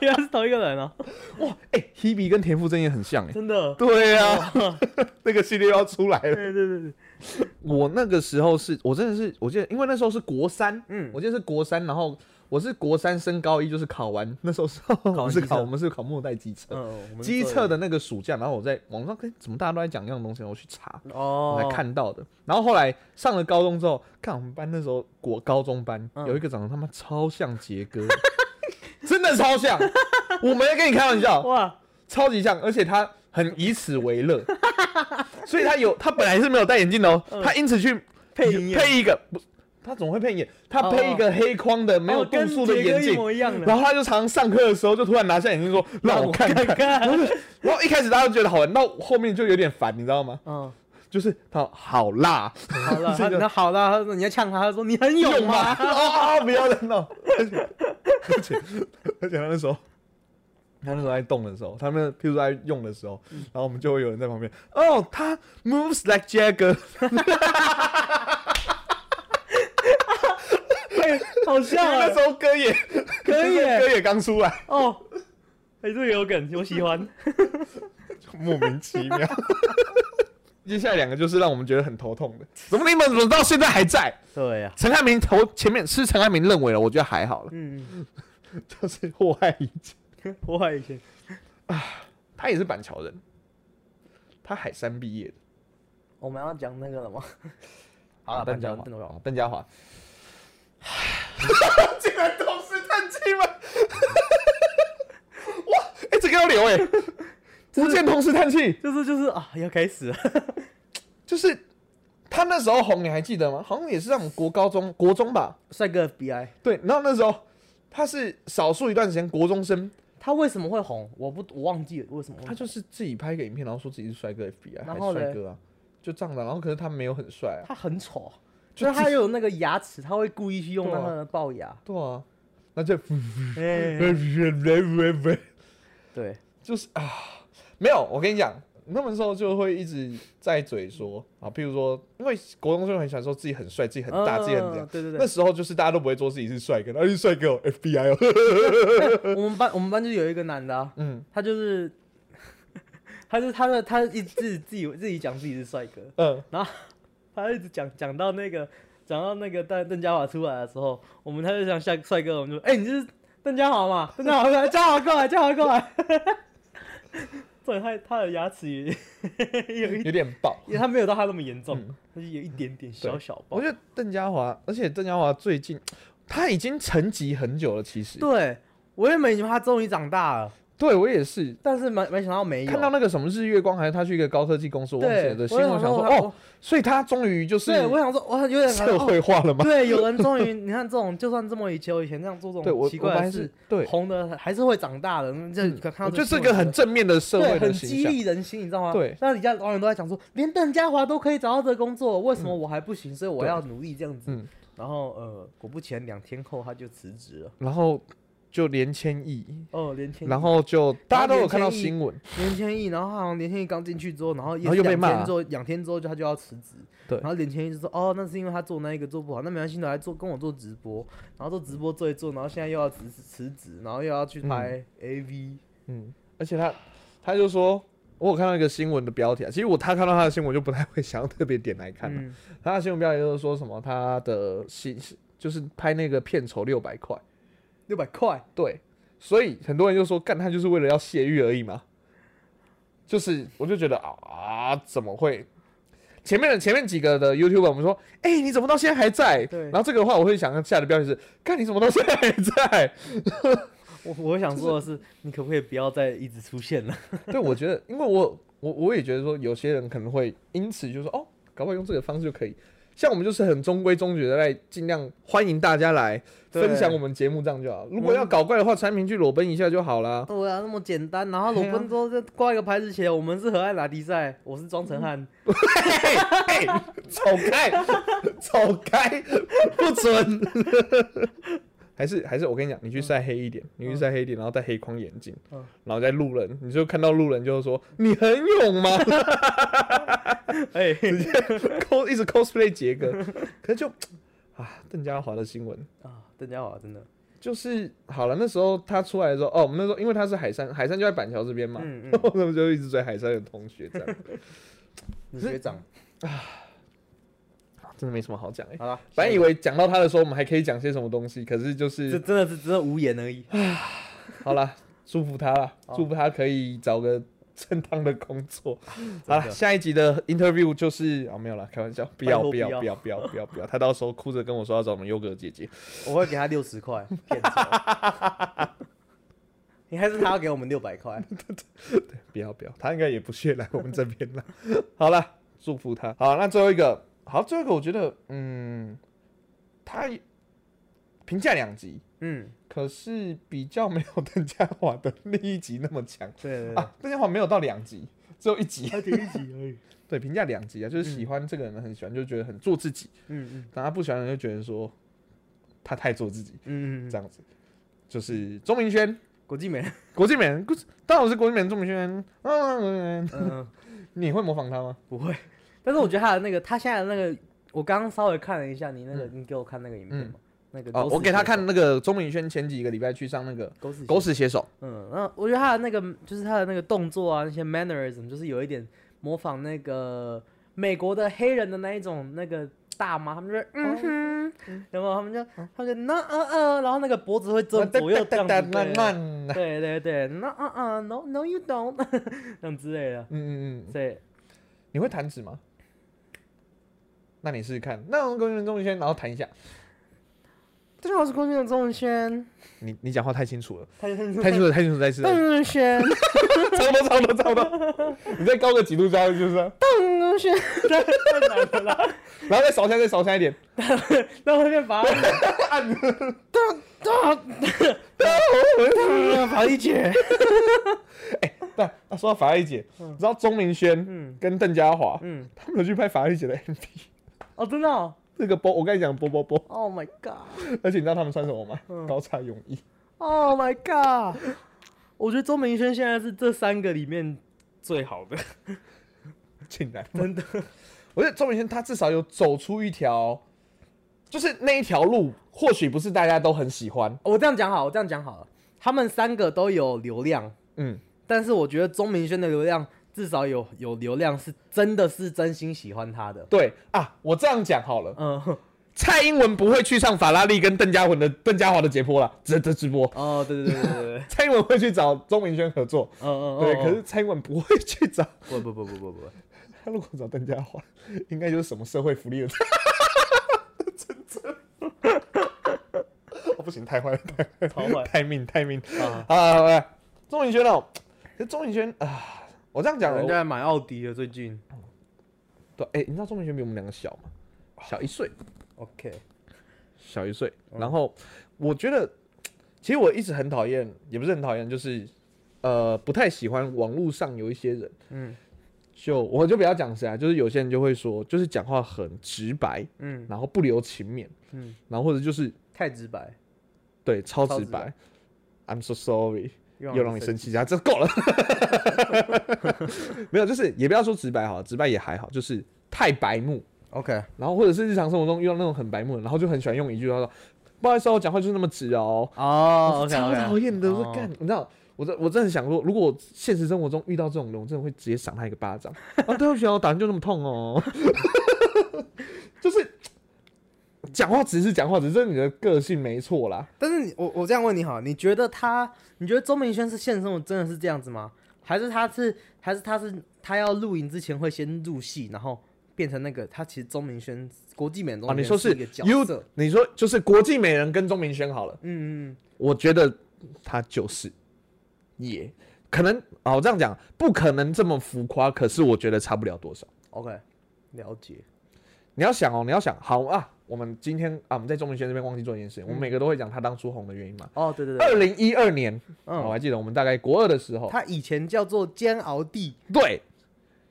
原来是同一个人哦，哇，哎、h e b e 跟田馥甄也很像哎。真的。对啊，(laughs) 那个系列要出来了。对对对对，我那个时候是我真的是，我记得，因为那时候是国三，嗯我记得是国三，然后我是国三升高一，就是考完那时候是考我们是考末代机测，机测的那个暑假，然后我在网上跟怎么大家都在讲一样的东西，我去查，哦，我才看到的。然后后来上了高中之后，看我们班那时候国高中班、嗯有一个长得他妈超像杰哥，真的超像，(laughs) 我没在跟你开玩笑，哇，超级像，而且他很以此为乐，所以他有他本来是没有戴眼镜的哦，嗯他因此去配配一个不，他怎么会配眼？他配一个黑框的没有度数的眼镜。然后他就常常上课的时候，就突然拿下眼镜说：“ (laughs) 让我看看。看然后就然后一开始大家都觉得好玩，到后面就有点烦，你知道吗？嗯，就是他好辣，好辣，(laughs) 他那好辣，他说你要呛他，他说你很勇吗？啊，(laughs) 不要人哦！而且而且而且他那时候，他那时候在动的时候，他们譬如说在用的时候，嗯然后我们就会有人在旁边，哦，他 moves like Jagger，哎，好因笑哎为那时，候歌也可以耶歌也刚出来，哦，哎，这个有梗，我喜欢。(laughs) 莫名其妙。(laughs) 接下来两个就是让我们觉得很头痛的，怎么你们怎么到现在还在？对呀，陈汉明头前面是陈汉明认为了，我觉得还好了，嗯，就是祸害已久。我还以前他也是板桥人，他海山毕业的。我们要讲那个了吗？好邓家华邓家华，(laughs) 竟然同时叹气吗？(laughs) 哇，哎、这个要留哎、(laughs) 不见同时叹气，就是就是啊，要开始了。就是他那时候红，你还记得吗？好像也是让我们国高中、国中吧？帅哥 FBI，对，然后那时候他是少数一段时间国中生，他为什么会红？我不，我忘记了为什么。他就是自己拍个影片，然后说自己是帅哥 FBI，还然后帅哥啊，就这样的。然后可是他没有很帅啊，他很丑，就就是他有那个牙齿，他会故意去用那个龅牙。对啊，那就哎，(laughs) 对，就是啊，没有，我跟你讲，那么时候就会一直在嘴说啊，譬如说，因为国中生很喜欢说自己很帅，自己很大，自己很怎样嗯。对对那。时候就是大家都不会说自己是帅哥，然后是帅哥哦，FBI 哦，(laughs) 我们班我们班就有一个男的啊，嗯他就是，(laughs) 他是他的他一直自己自己讲自己是帅哥，嗯，他一直讲讲到那个讲到那个邓邓家华出来的时候，我们他就想像帅哥，我们就哎、你就是邓家华嘛，(laughs) 邓家华过来，家华过来，家华过来。(laughs) 对，他他的牙齿也有一，(laughs) 有点爆。因为他没有到他那么严重嗯，他是有一点点小小爆。我觉得邓家华，而且邓家华最近他已经沉寂很久了，其实。对，我也没以为他终于长大了，对我也是。但是没没想到没有。看到那个什么日月光，还是他去一个高科技公司，我忘记了的新闻，我想想说哦，，所以他终于就是对，我想说，我有点社会化了吗？对，有人终于，(laughs) 你看这种，就算这么以前我以前这样做这种奇怪的事对，红的还是会长大的。这嗯看到我觉得这个很正面的社，会的很激。励人心，你知道吗？对那底下网友都在讲说，连邓家华都可以找到这个工作，为什么我还不行？所以我要努力这样子。嗯，然后呃，果不其然，两天后他就辞职了。然后就连千亿，哦，连千亿，然后就大家都有看到新闻，连千亿，然后好像连千亿刚进去之后，然后也然后又被骂两天之后，两天之后就他就要辞职。对。然后连千亿就说，哦，那是因为他做那一个做不好，那没关系，你来做跟我做直播，然后做直播做一做，然后现在又要辞辞职，然后又要去拍 AV。嗯，而且他他就说，我有看到一个新闻的标题啊，其实我他看到他的新闻就不太会想要特别点来看他的新闻标题就是说什么他的薪就是拍那个片酬六百块，六百块，对，所以很多人就说干他就是为了要泄欲而已嘛，就是我就觉得啊，怎么会？前面的前面几个的 YouTube 我们说，哎、你怎么到现在还在？对然后这个的话，我会想下的标题是，看你怎么到现在还在？(laughs) 我我想说的是，你可不可以不要再一直出现了？(laughs) 对，我觉得，因为我我我也觉得说，有些人可能会因此就说，哦，搞不好用这个方式就可以。像我们就是很中规中矩的来尽量欢迎大家来分享我们节目，这样就好。如果要搞怪的话，产品去裸奔一下就好啦。对啊，那么简单。然后裸奔之后再挂一个牌子写，我们是和爱拉迪赛，我是庄成汉。(laughs) 嘿，走开，走开，不准。还是还是我跟你讲，你去晒黑一点，你去晒黑一点，然后戴黑框眼镜，嗯。然后再路人，你就看到路人就说你很勇吗？(laughs) 哎？(laughs) cos (laughs) 一直 cosplay 杰哥，可是就啊，邓家华的新闻。啊，邓家华真的，就是好了，那时候他出来的时候，哦，我们那时候因为他是海山，海山就在板桥这边嘛，我们就一直追海山的同学这样，你学长，真的没什么好讲哎、好了，本来以为讲到他的时候，我们还可以讲些什么东西，可是就是这真的是真的无言而已。好了，祝福他了，祝福他可以找个正当的工作。(laughs) 好了，下一集的 interview 就是啊、没有了，开玩笑，不要不要不要不要不要不要他到时候哭着跟我说要找我们优格姐姐，我会给他六十块。你还是他要给我们六百块。对不要不要，他应该也不屑来我们这边了。好了，祝福他。好，那最后一个，好，最后一个我觉得，嗯，他评价两集，嗯，可是比较没有 (laughs) 邓家华的那一集那么强对对对，啊，邓家华没有到两集，只有一集。他第一集而已。对，评价两集啊，就是喜欢这个人很喜欢，就觉得很做自己。嗯嗯但他不喜欢的人就觉得说他太做自己嗯嗯，这样子，就是钟明轩、国际美人。国际美人，当然我是国际美人钟明轩，嗯，嗯，(laughs) 你会模仿他吗？不会。但是我觉得他的那个，他现在的那个，我刚刚稍微看了一下你那个，你给我看那个影片嘛？那个哦，我给他看那个钟明轩前几个礼拜去上那个狗屎狗屎写手，嗯，那我觉得他的那个就是他的那个动作啊，那些 mannerism，就是有一点模仿那个美国的黑人的那一种那个大妈，他们就是嗯哼，有没有？他们就他们就那嗯嗯，然后那个脖子会这样左右这样对对对，那嗯嗯，no no you don't，(laughs) 这样之类的，嗯嗯嗯，对，你会弹指吗？那你试试看，那我跟钟文轩，然后弹一下，大家好，我是空军的钟文轩，你你讲话太清楚了，太清楚。太清楚了，太清楚，再试，钟文轩，(laughs) 差不多差不多差不多，(laughs) 你再高个几度加就是这样，钟文轩，太太难了啦，然后再少下再少下一点，那后面把 (laughs) 按。大大法医姐，但那说到法拉利姐，你知道钟明轩嗯。跟邓家华，嗯，他们有去拍法拉利姐的 MV，哦，真的哦？那个波，我跟你讲波波波，，Oh my god。而且你知道他们穿什么吗？嗯。高叉泳衣，Oh my god！我觉得周明轩现在是这三个里面最好的，竟然。真的。我觉得钟明轩他至少有走出一条，就是那一条路，或许不是大家都很喜欢，我这样讲好，我这样讲好了，他们三个都有流量，嗯，但是我觉得钟明轩的流量至少有有流量，是真的是真心喜欢他的。对啊，我这样讲好了，嗯，蔡英文不会去上法拉利跟邓家文的邓家华的节目了，直的直播，哦，对对对对对对，(laughs) 蔡英文会去找钟明轩合作，嗯嗯，对，嗯可是蔡英文不会去找。不不不不不不，他如果找邓家华，应该就是什么社会福利的，(laughs) 不行，太坏了，太坏。太命，太命。啊！啊！钟明轩哦，可是钟明轩啊，我这样讲，人我家买奥迪了最近。对，哎、你知道钟明轩比我们两个小吗？小一岁，OK，小一岁。嗯。然后我觉得，其实我一直很讨厌，也不是很讨厌，就是呃，不太喜欢网络上有一些人，嗯。就我就不要讲谁啊，就是有些人就会说，就是讲话很直白，嗯。然后不留情面，嗯，然后或者就是太直白，对超直白。I'm so sorry，又又让你生气，然后，这够了。(laughs) 没有，就是也不要说直白好了，直白也还好，就是太白目。OK，然后或者是日常生活中遇到那种很白目的，然后就很喜欢用一句话说：“不好意思哦，我讲话就是那么直哦。”哦超讨厌的。我干，你知道，我真我真的很想说，如果我现实生活中遇到这种人，我真的会直接赏他一个巴掌。啊，对不起哦，我打人就那么痛哦。就是 (laughs) 讲话只是讲话，只是你的个性没错啦。但是你我我这样问你好，你觉得他，你觉得周明轩是现实生活真的是这样子吗？还是他是还是他是他要录影之前会先入戏，然后变成那个他其实钟明轩国际美人钟哦，你说是角色，你说就是国际美人跟钟明轩好了，嗯嗯我觉得他就是，也可能哦，这样讲不可能这么浮夸，可是我觉得差不了多少。，OK，了解，你要想哦，你要想好啊，我们今天啊，我们在钟明轩这边忘记做一件事情，我们嗯每个都会讲他当初红的原因嘛。哦，对对对，二零一二年，我嗯，还记得我们大概国二的时候，他以前叫做煎熬帝，对，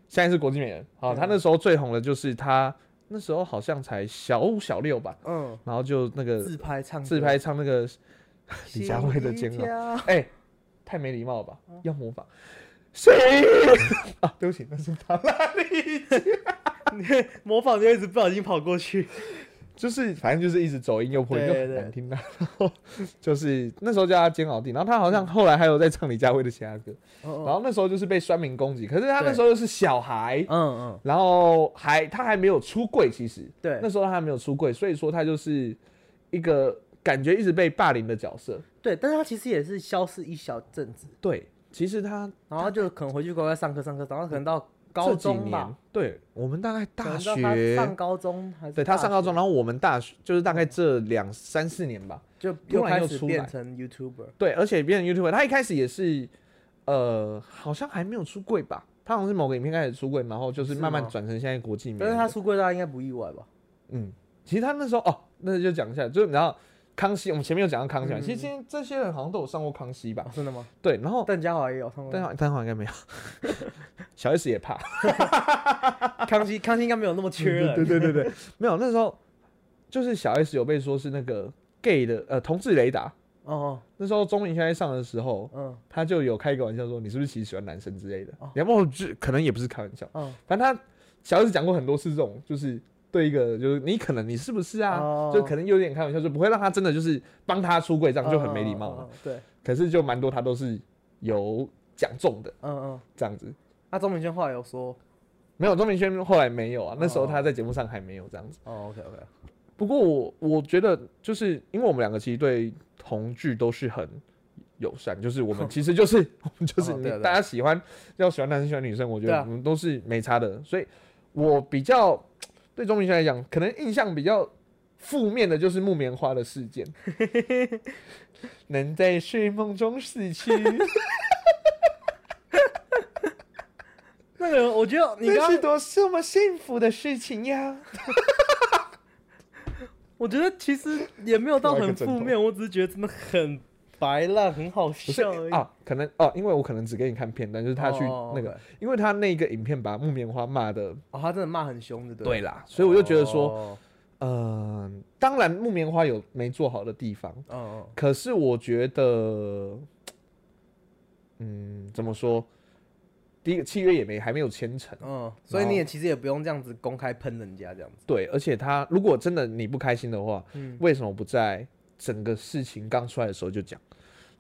现在是国际美人。好，嗯他那时候最红的就是他那时候好像才小五小六吧，嗯，然后就那个自拍唱自拍唱那个 (laughs) 李佳薇的煎熬，熬，哎、太没礼貌了吧？嗯。要模仿谁？(laughs) 啊？对不起，那是他。(laughs) 拉力，模仿就一直不小心跑过去，就是反正就是一直走音又破音就对对。很难听的。然后就是那时候叫他煎熬弟，然后他好像后来还有在唱李佳薇的其他歌，然嗯后那时候就是被酸民攻击，可是他那时候又是小孩，嗯，然后还他还没有出柜，其实。对。那时候他还没有出柜，所以说他就是一个感觉一直被霸凌的角色。对，但是他其实也是消失一小阵子，对，其实他然后就可能回去乖乖上课上课，然后可能到高中对我们大概大学，上高中还是大对他上高中，然后我们大学就是大概这两三四年吧。就突又开始然又出来变成 YouTuber，对，而且变成 YouTuber，他一开始也是，呃，好像还没有出柜吧？他好像是某个影片开始出柜，然后就是是慢慢转成现在国际名但是。他出柜大家应该不意外吧？嗯，其实他那时候哦，那就讲一下，就是然后康熙，我们前面有讲到康熙嘛，嗯其实今天这些人好像都有上过康熙吧哦？真的吗？对，然后邓家华也有上过邓邓华应该没有，(laughs) 小 S 也怕。(laughs) 康熙，康熙应该没有那么缺人。对对对对，没有那时候就是小 S 有被说是那个 gay 的呃同志雷达。哦，那时候钟明轩在上的时候，嗯他就有开一个玩笑说你是不是其实喜欢男生之类的哦。然后就可能也不是开玩笑，嗯，反正他小 S 讲过很多次这种，就是对一个就是你可能你是不是啊，哦就可能有点开玩笑，就不会让他真的就是帮他出柜，这样就很没礼貌了。对，可是就蛮多他都是有讲中的嗯嗯。这样子。那钟明轩后来有说，没有钟明轩后来没有啊，那时候哦他在节目上还没有这样子。哦，OK OK，不过我我觉得就是因为我们两个其实对同剧都是很友善，就是我们 (laughs) 其实就是我们就是大家喜欢要喜欢男生喜欢女生，我觉得我们都是没差的，所以我比较对钟明轩来讲，可能印象比较负面的就是木棉花的事件，(laughs) 能在睡梦中死去，(laughs) 那个我觉得你是多这么幸福的事情呀！(laughs) 我觉得其实也没有到很负面，我只是觉得真的很白烂，很好笑。啊，可能哦，因为我可能只给你看片段，就是他去哦那个因为他那个影片把木棉花骂的哦，他真的骂很凶的，对啦，所以我就觉得说，哦，嗯、当然木棉花有没做好的地方，嗯嗯，可是我觉得，嗯，怎么说？第一个契约也没还没有签成，嗯，所以你也其实也不用这样子公开喷人家这样子。对，而且他如果真的你不开心的话，嗯，为什么不在整个事情刚出来的时候就讲？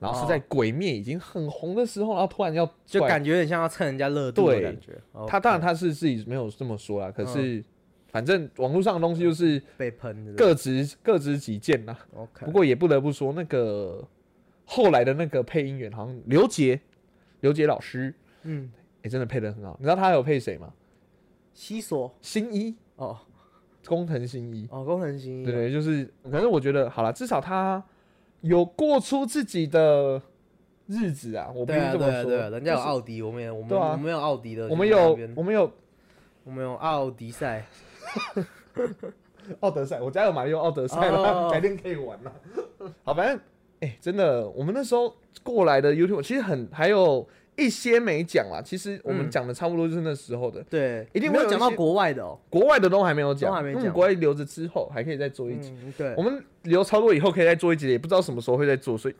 然后是在哦鬼灭已经很红的时候，然后突然要就感觉有点像要蹭人家热度的感觉。哦他当然他是自己没有这么说啦，可嗯是反正网络上的东西就是被喷。各执各执己见啦。OK，不过也不得不说，那个后来的那个配音员好像刘杰，刘杰老师，嗯，也、真的配的很好。你知道他还有配谁吗？西索新一，哦工藤新一，哦，工藤新一对对，就是，可是我觉得好了，至少他有过出自己的日子啊，我必对啊须这么说。对啊对啊，人家有奥迪，我们也我们啊我们有奥迪的，我们有我们有我们有奥迪赛，(laughs) 奥德赛，我家有马用奥奥德赛了，哦改天可以玩了。好，反正哎、真的，我们那时候过来的 YouTube 其实很还有一些没讲啦。其实我们嗯讲的差不多就是那时候的，对，一定没有讲到国外的哦。国外的都还没有讲，都还没讲国外留着之后还可以再做一集。嗯，对我，们留超多以后可以再做一集，也不知道什么时候会再做，所以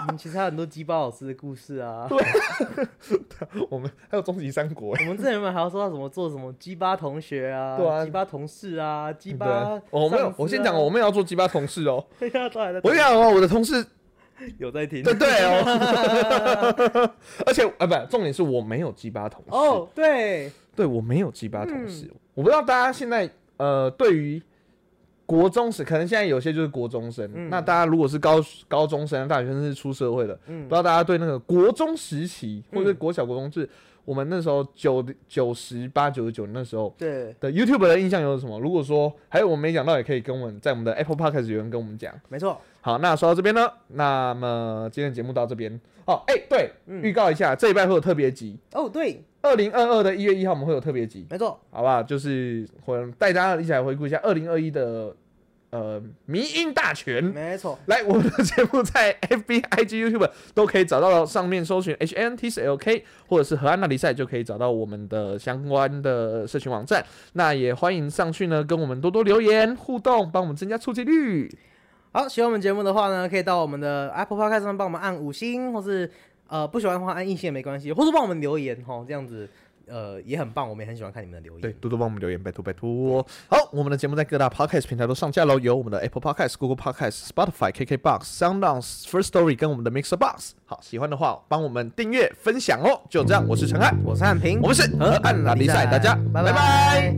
我 (laughs) 们其实还有很多鸡巴老师的故事啊。对 (laughs) 我们还有终极三国。我们之前有没有还要说到什么做什么鸡巴同学啊，对啊鸡巴同事啊，鸡巴我没有我先讲我们也要做鸡巴同事哦。(laughs) 我跟你讲哦，我的同事 (laughs) 有在听。对对哦，(laughs) 而且啊不，重点是我没有鸡巴同事。哦，对，对我没有鸡巴同事，我不知道大家现在呃对于国中生，可能现在有些就是国中生。嗯。那大家如果是高高中生、大学生是出社会的，嗯。不知道大家对那个国中时期或者是国小、国中是我们那时候九九十八、九十九那时候对，的 YouTube 的印象有什么？如果说还有我们没讲到，也可以跟我们在我们的 Apple Podcast 留言跟我们讲。没错，好，那说到这边呢，那么今天节目到这边。哦，哎、对，嗯预告一下，这一拜会有特别集，哦，对，二零二二的一月一号我们会有特别集，没错，好不好？就是会带大家一起来回顾一下二零二一的呃迷音大全。没错，来，我们的节目在 FB、IG、YouTube 都可以找到，上面搜寻 HNTCLK 或者是河岸那里赛，就可以找到我们的相关的社群网站。那也欢迎上去呢，跟我们多多留言互动，帮我们增加触及率。好，喜欢我们节目的话呢，可以到我们的 Apple Podcast 上帮我们按五星，或是呃不喜欢的话按一星也没关系，或是帮我们留言哈，这样子呃也很棒，我们也很喜欢看你们的留言。对，多多帮我们留言，拜托拜托。好，我们的节目在各大 podcast 平台都上架喽，有我们的 Apple Podcast、Google Podcast、Spotify、KKBox、SoundOn、First Story 跟我们的 Mixer Box。好，喜欢的话帮我们订阅、分享哦。就这样，我是陈汉，我是汉平，我们是河岸拉力赛，大家拜拜拜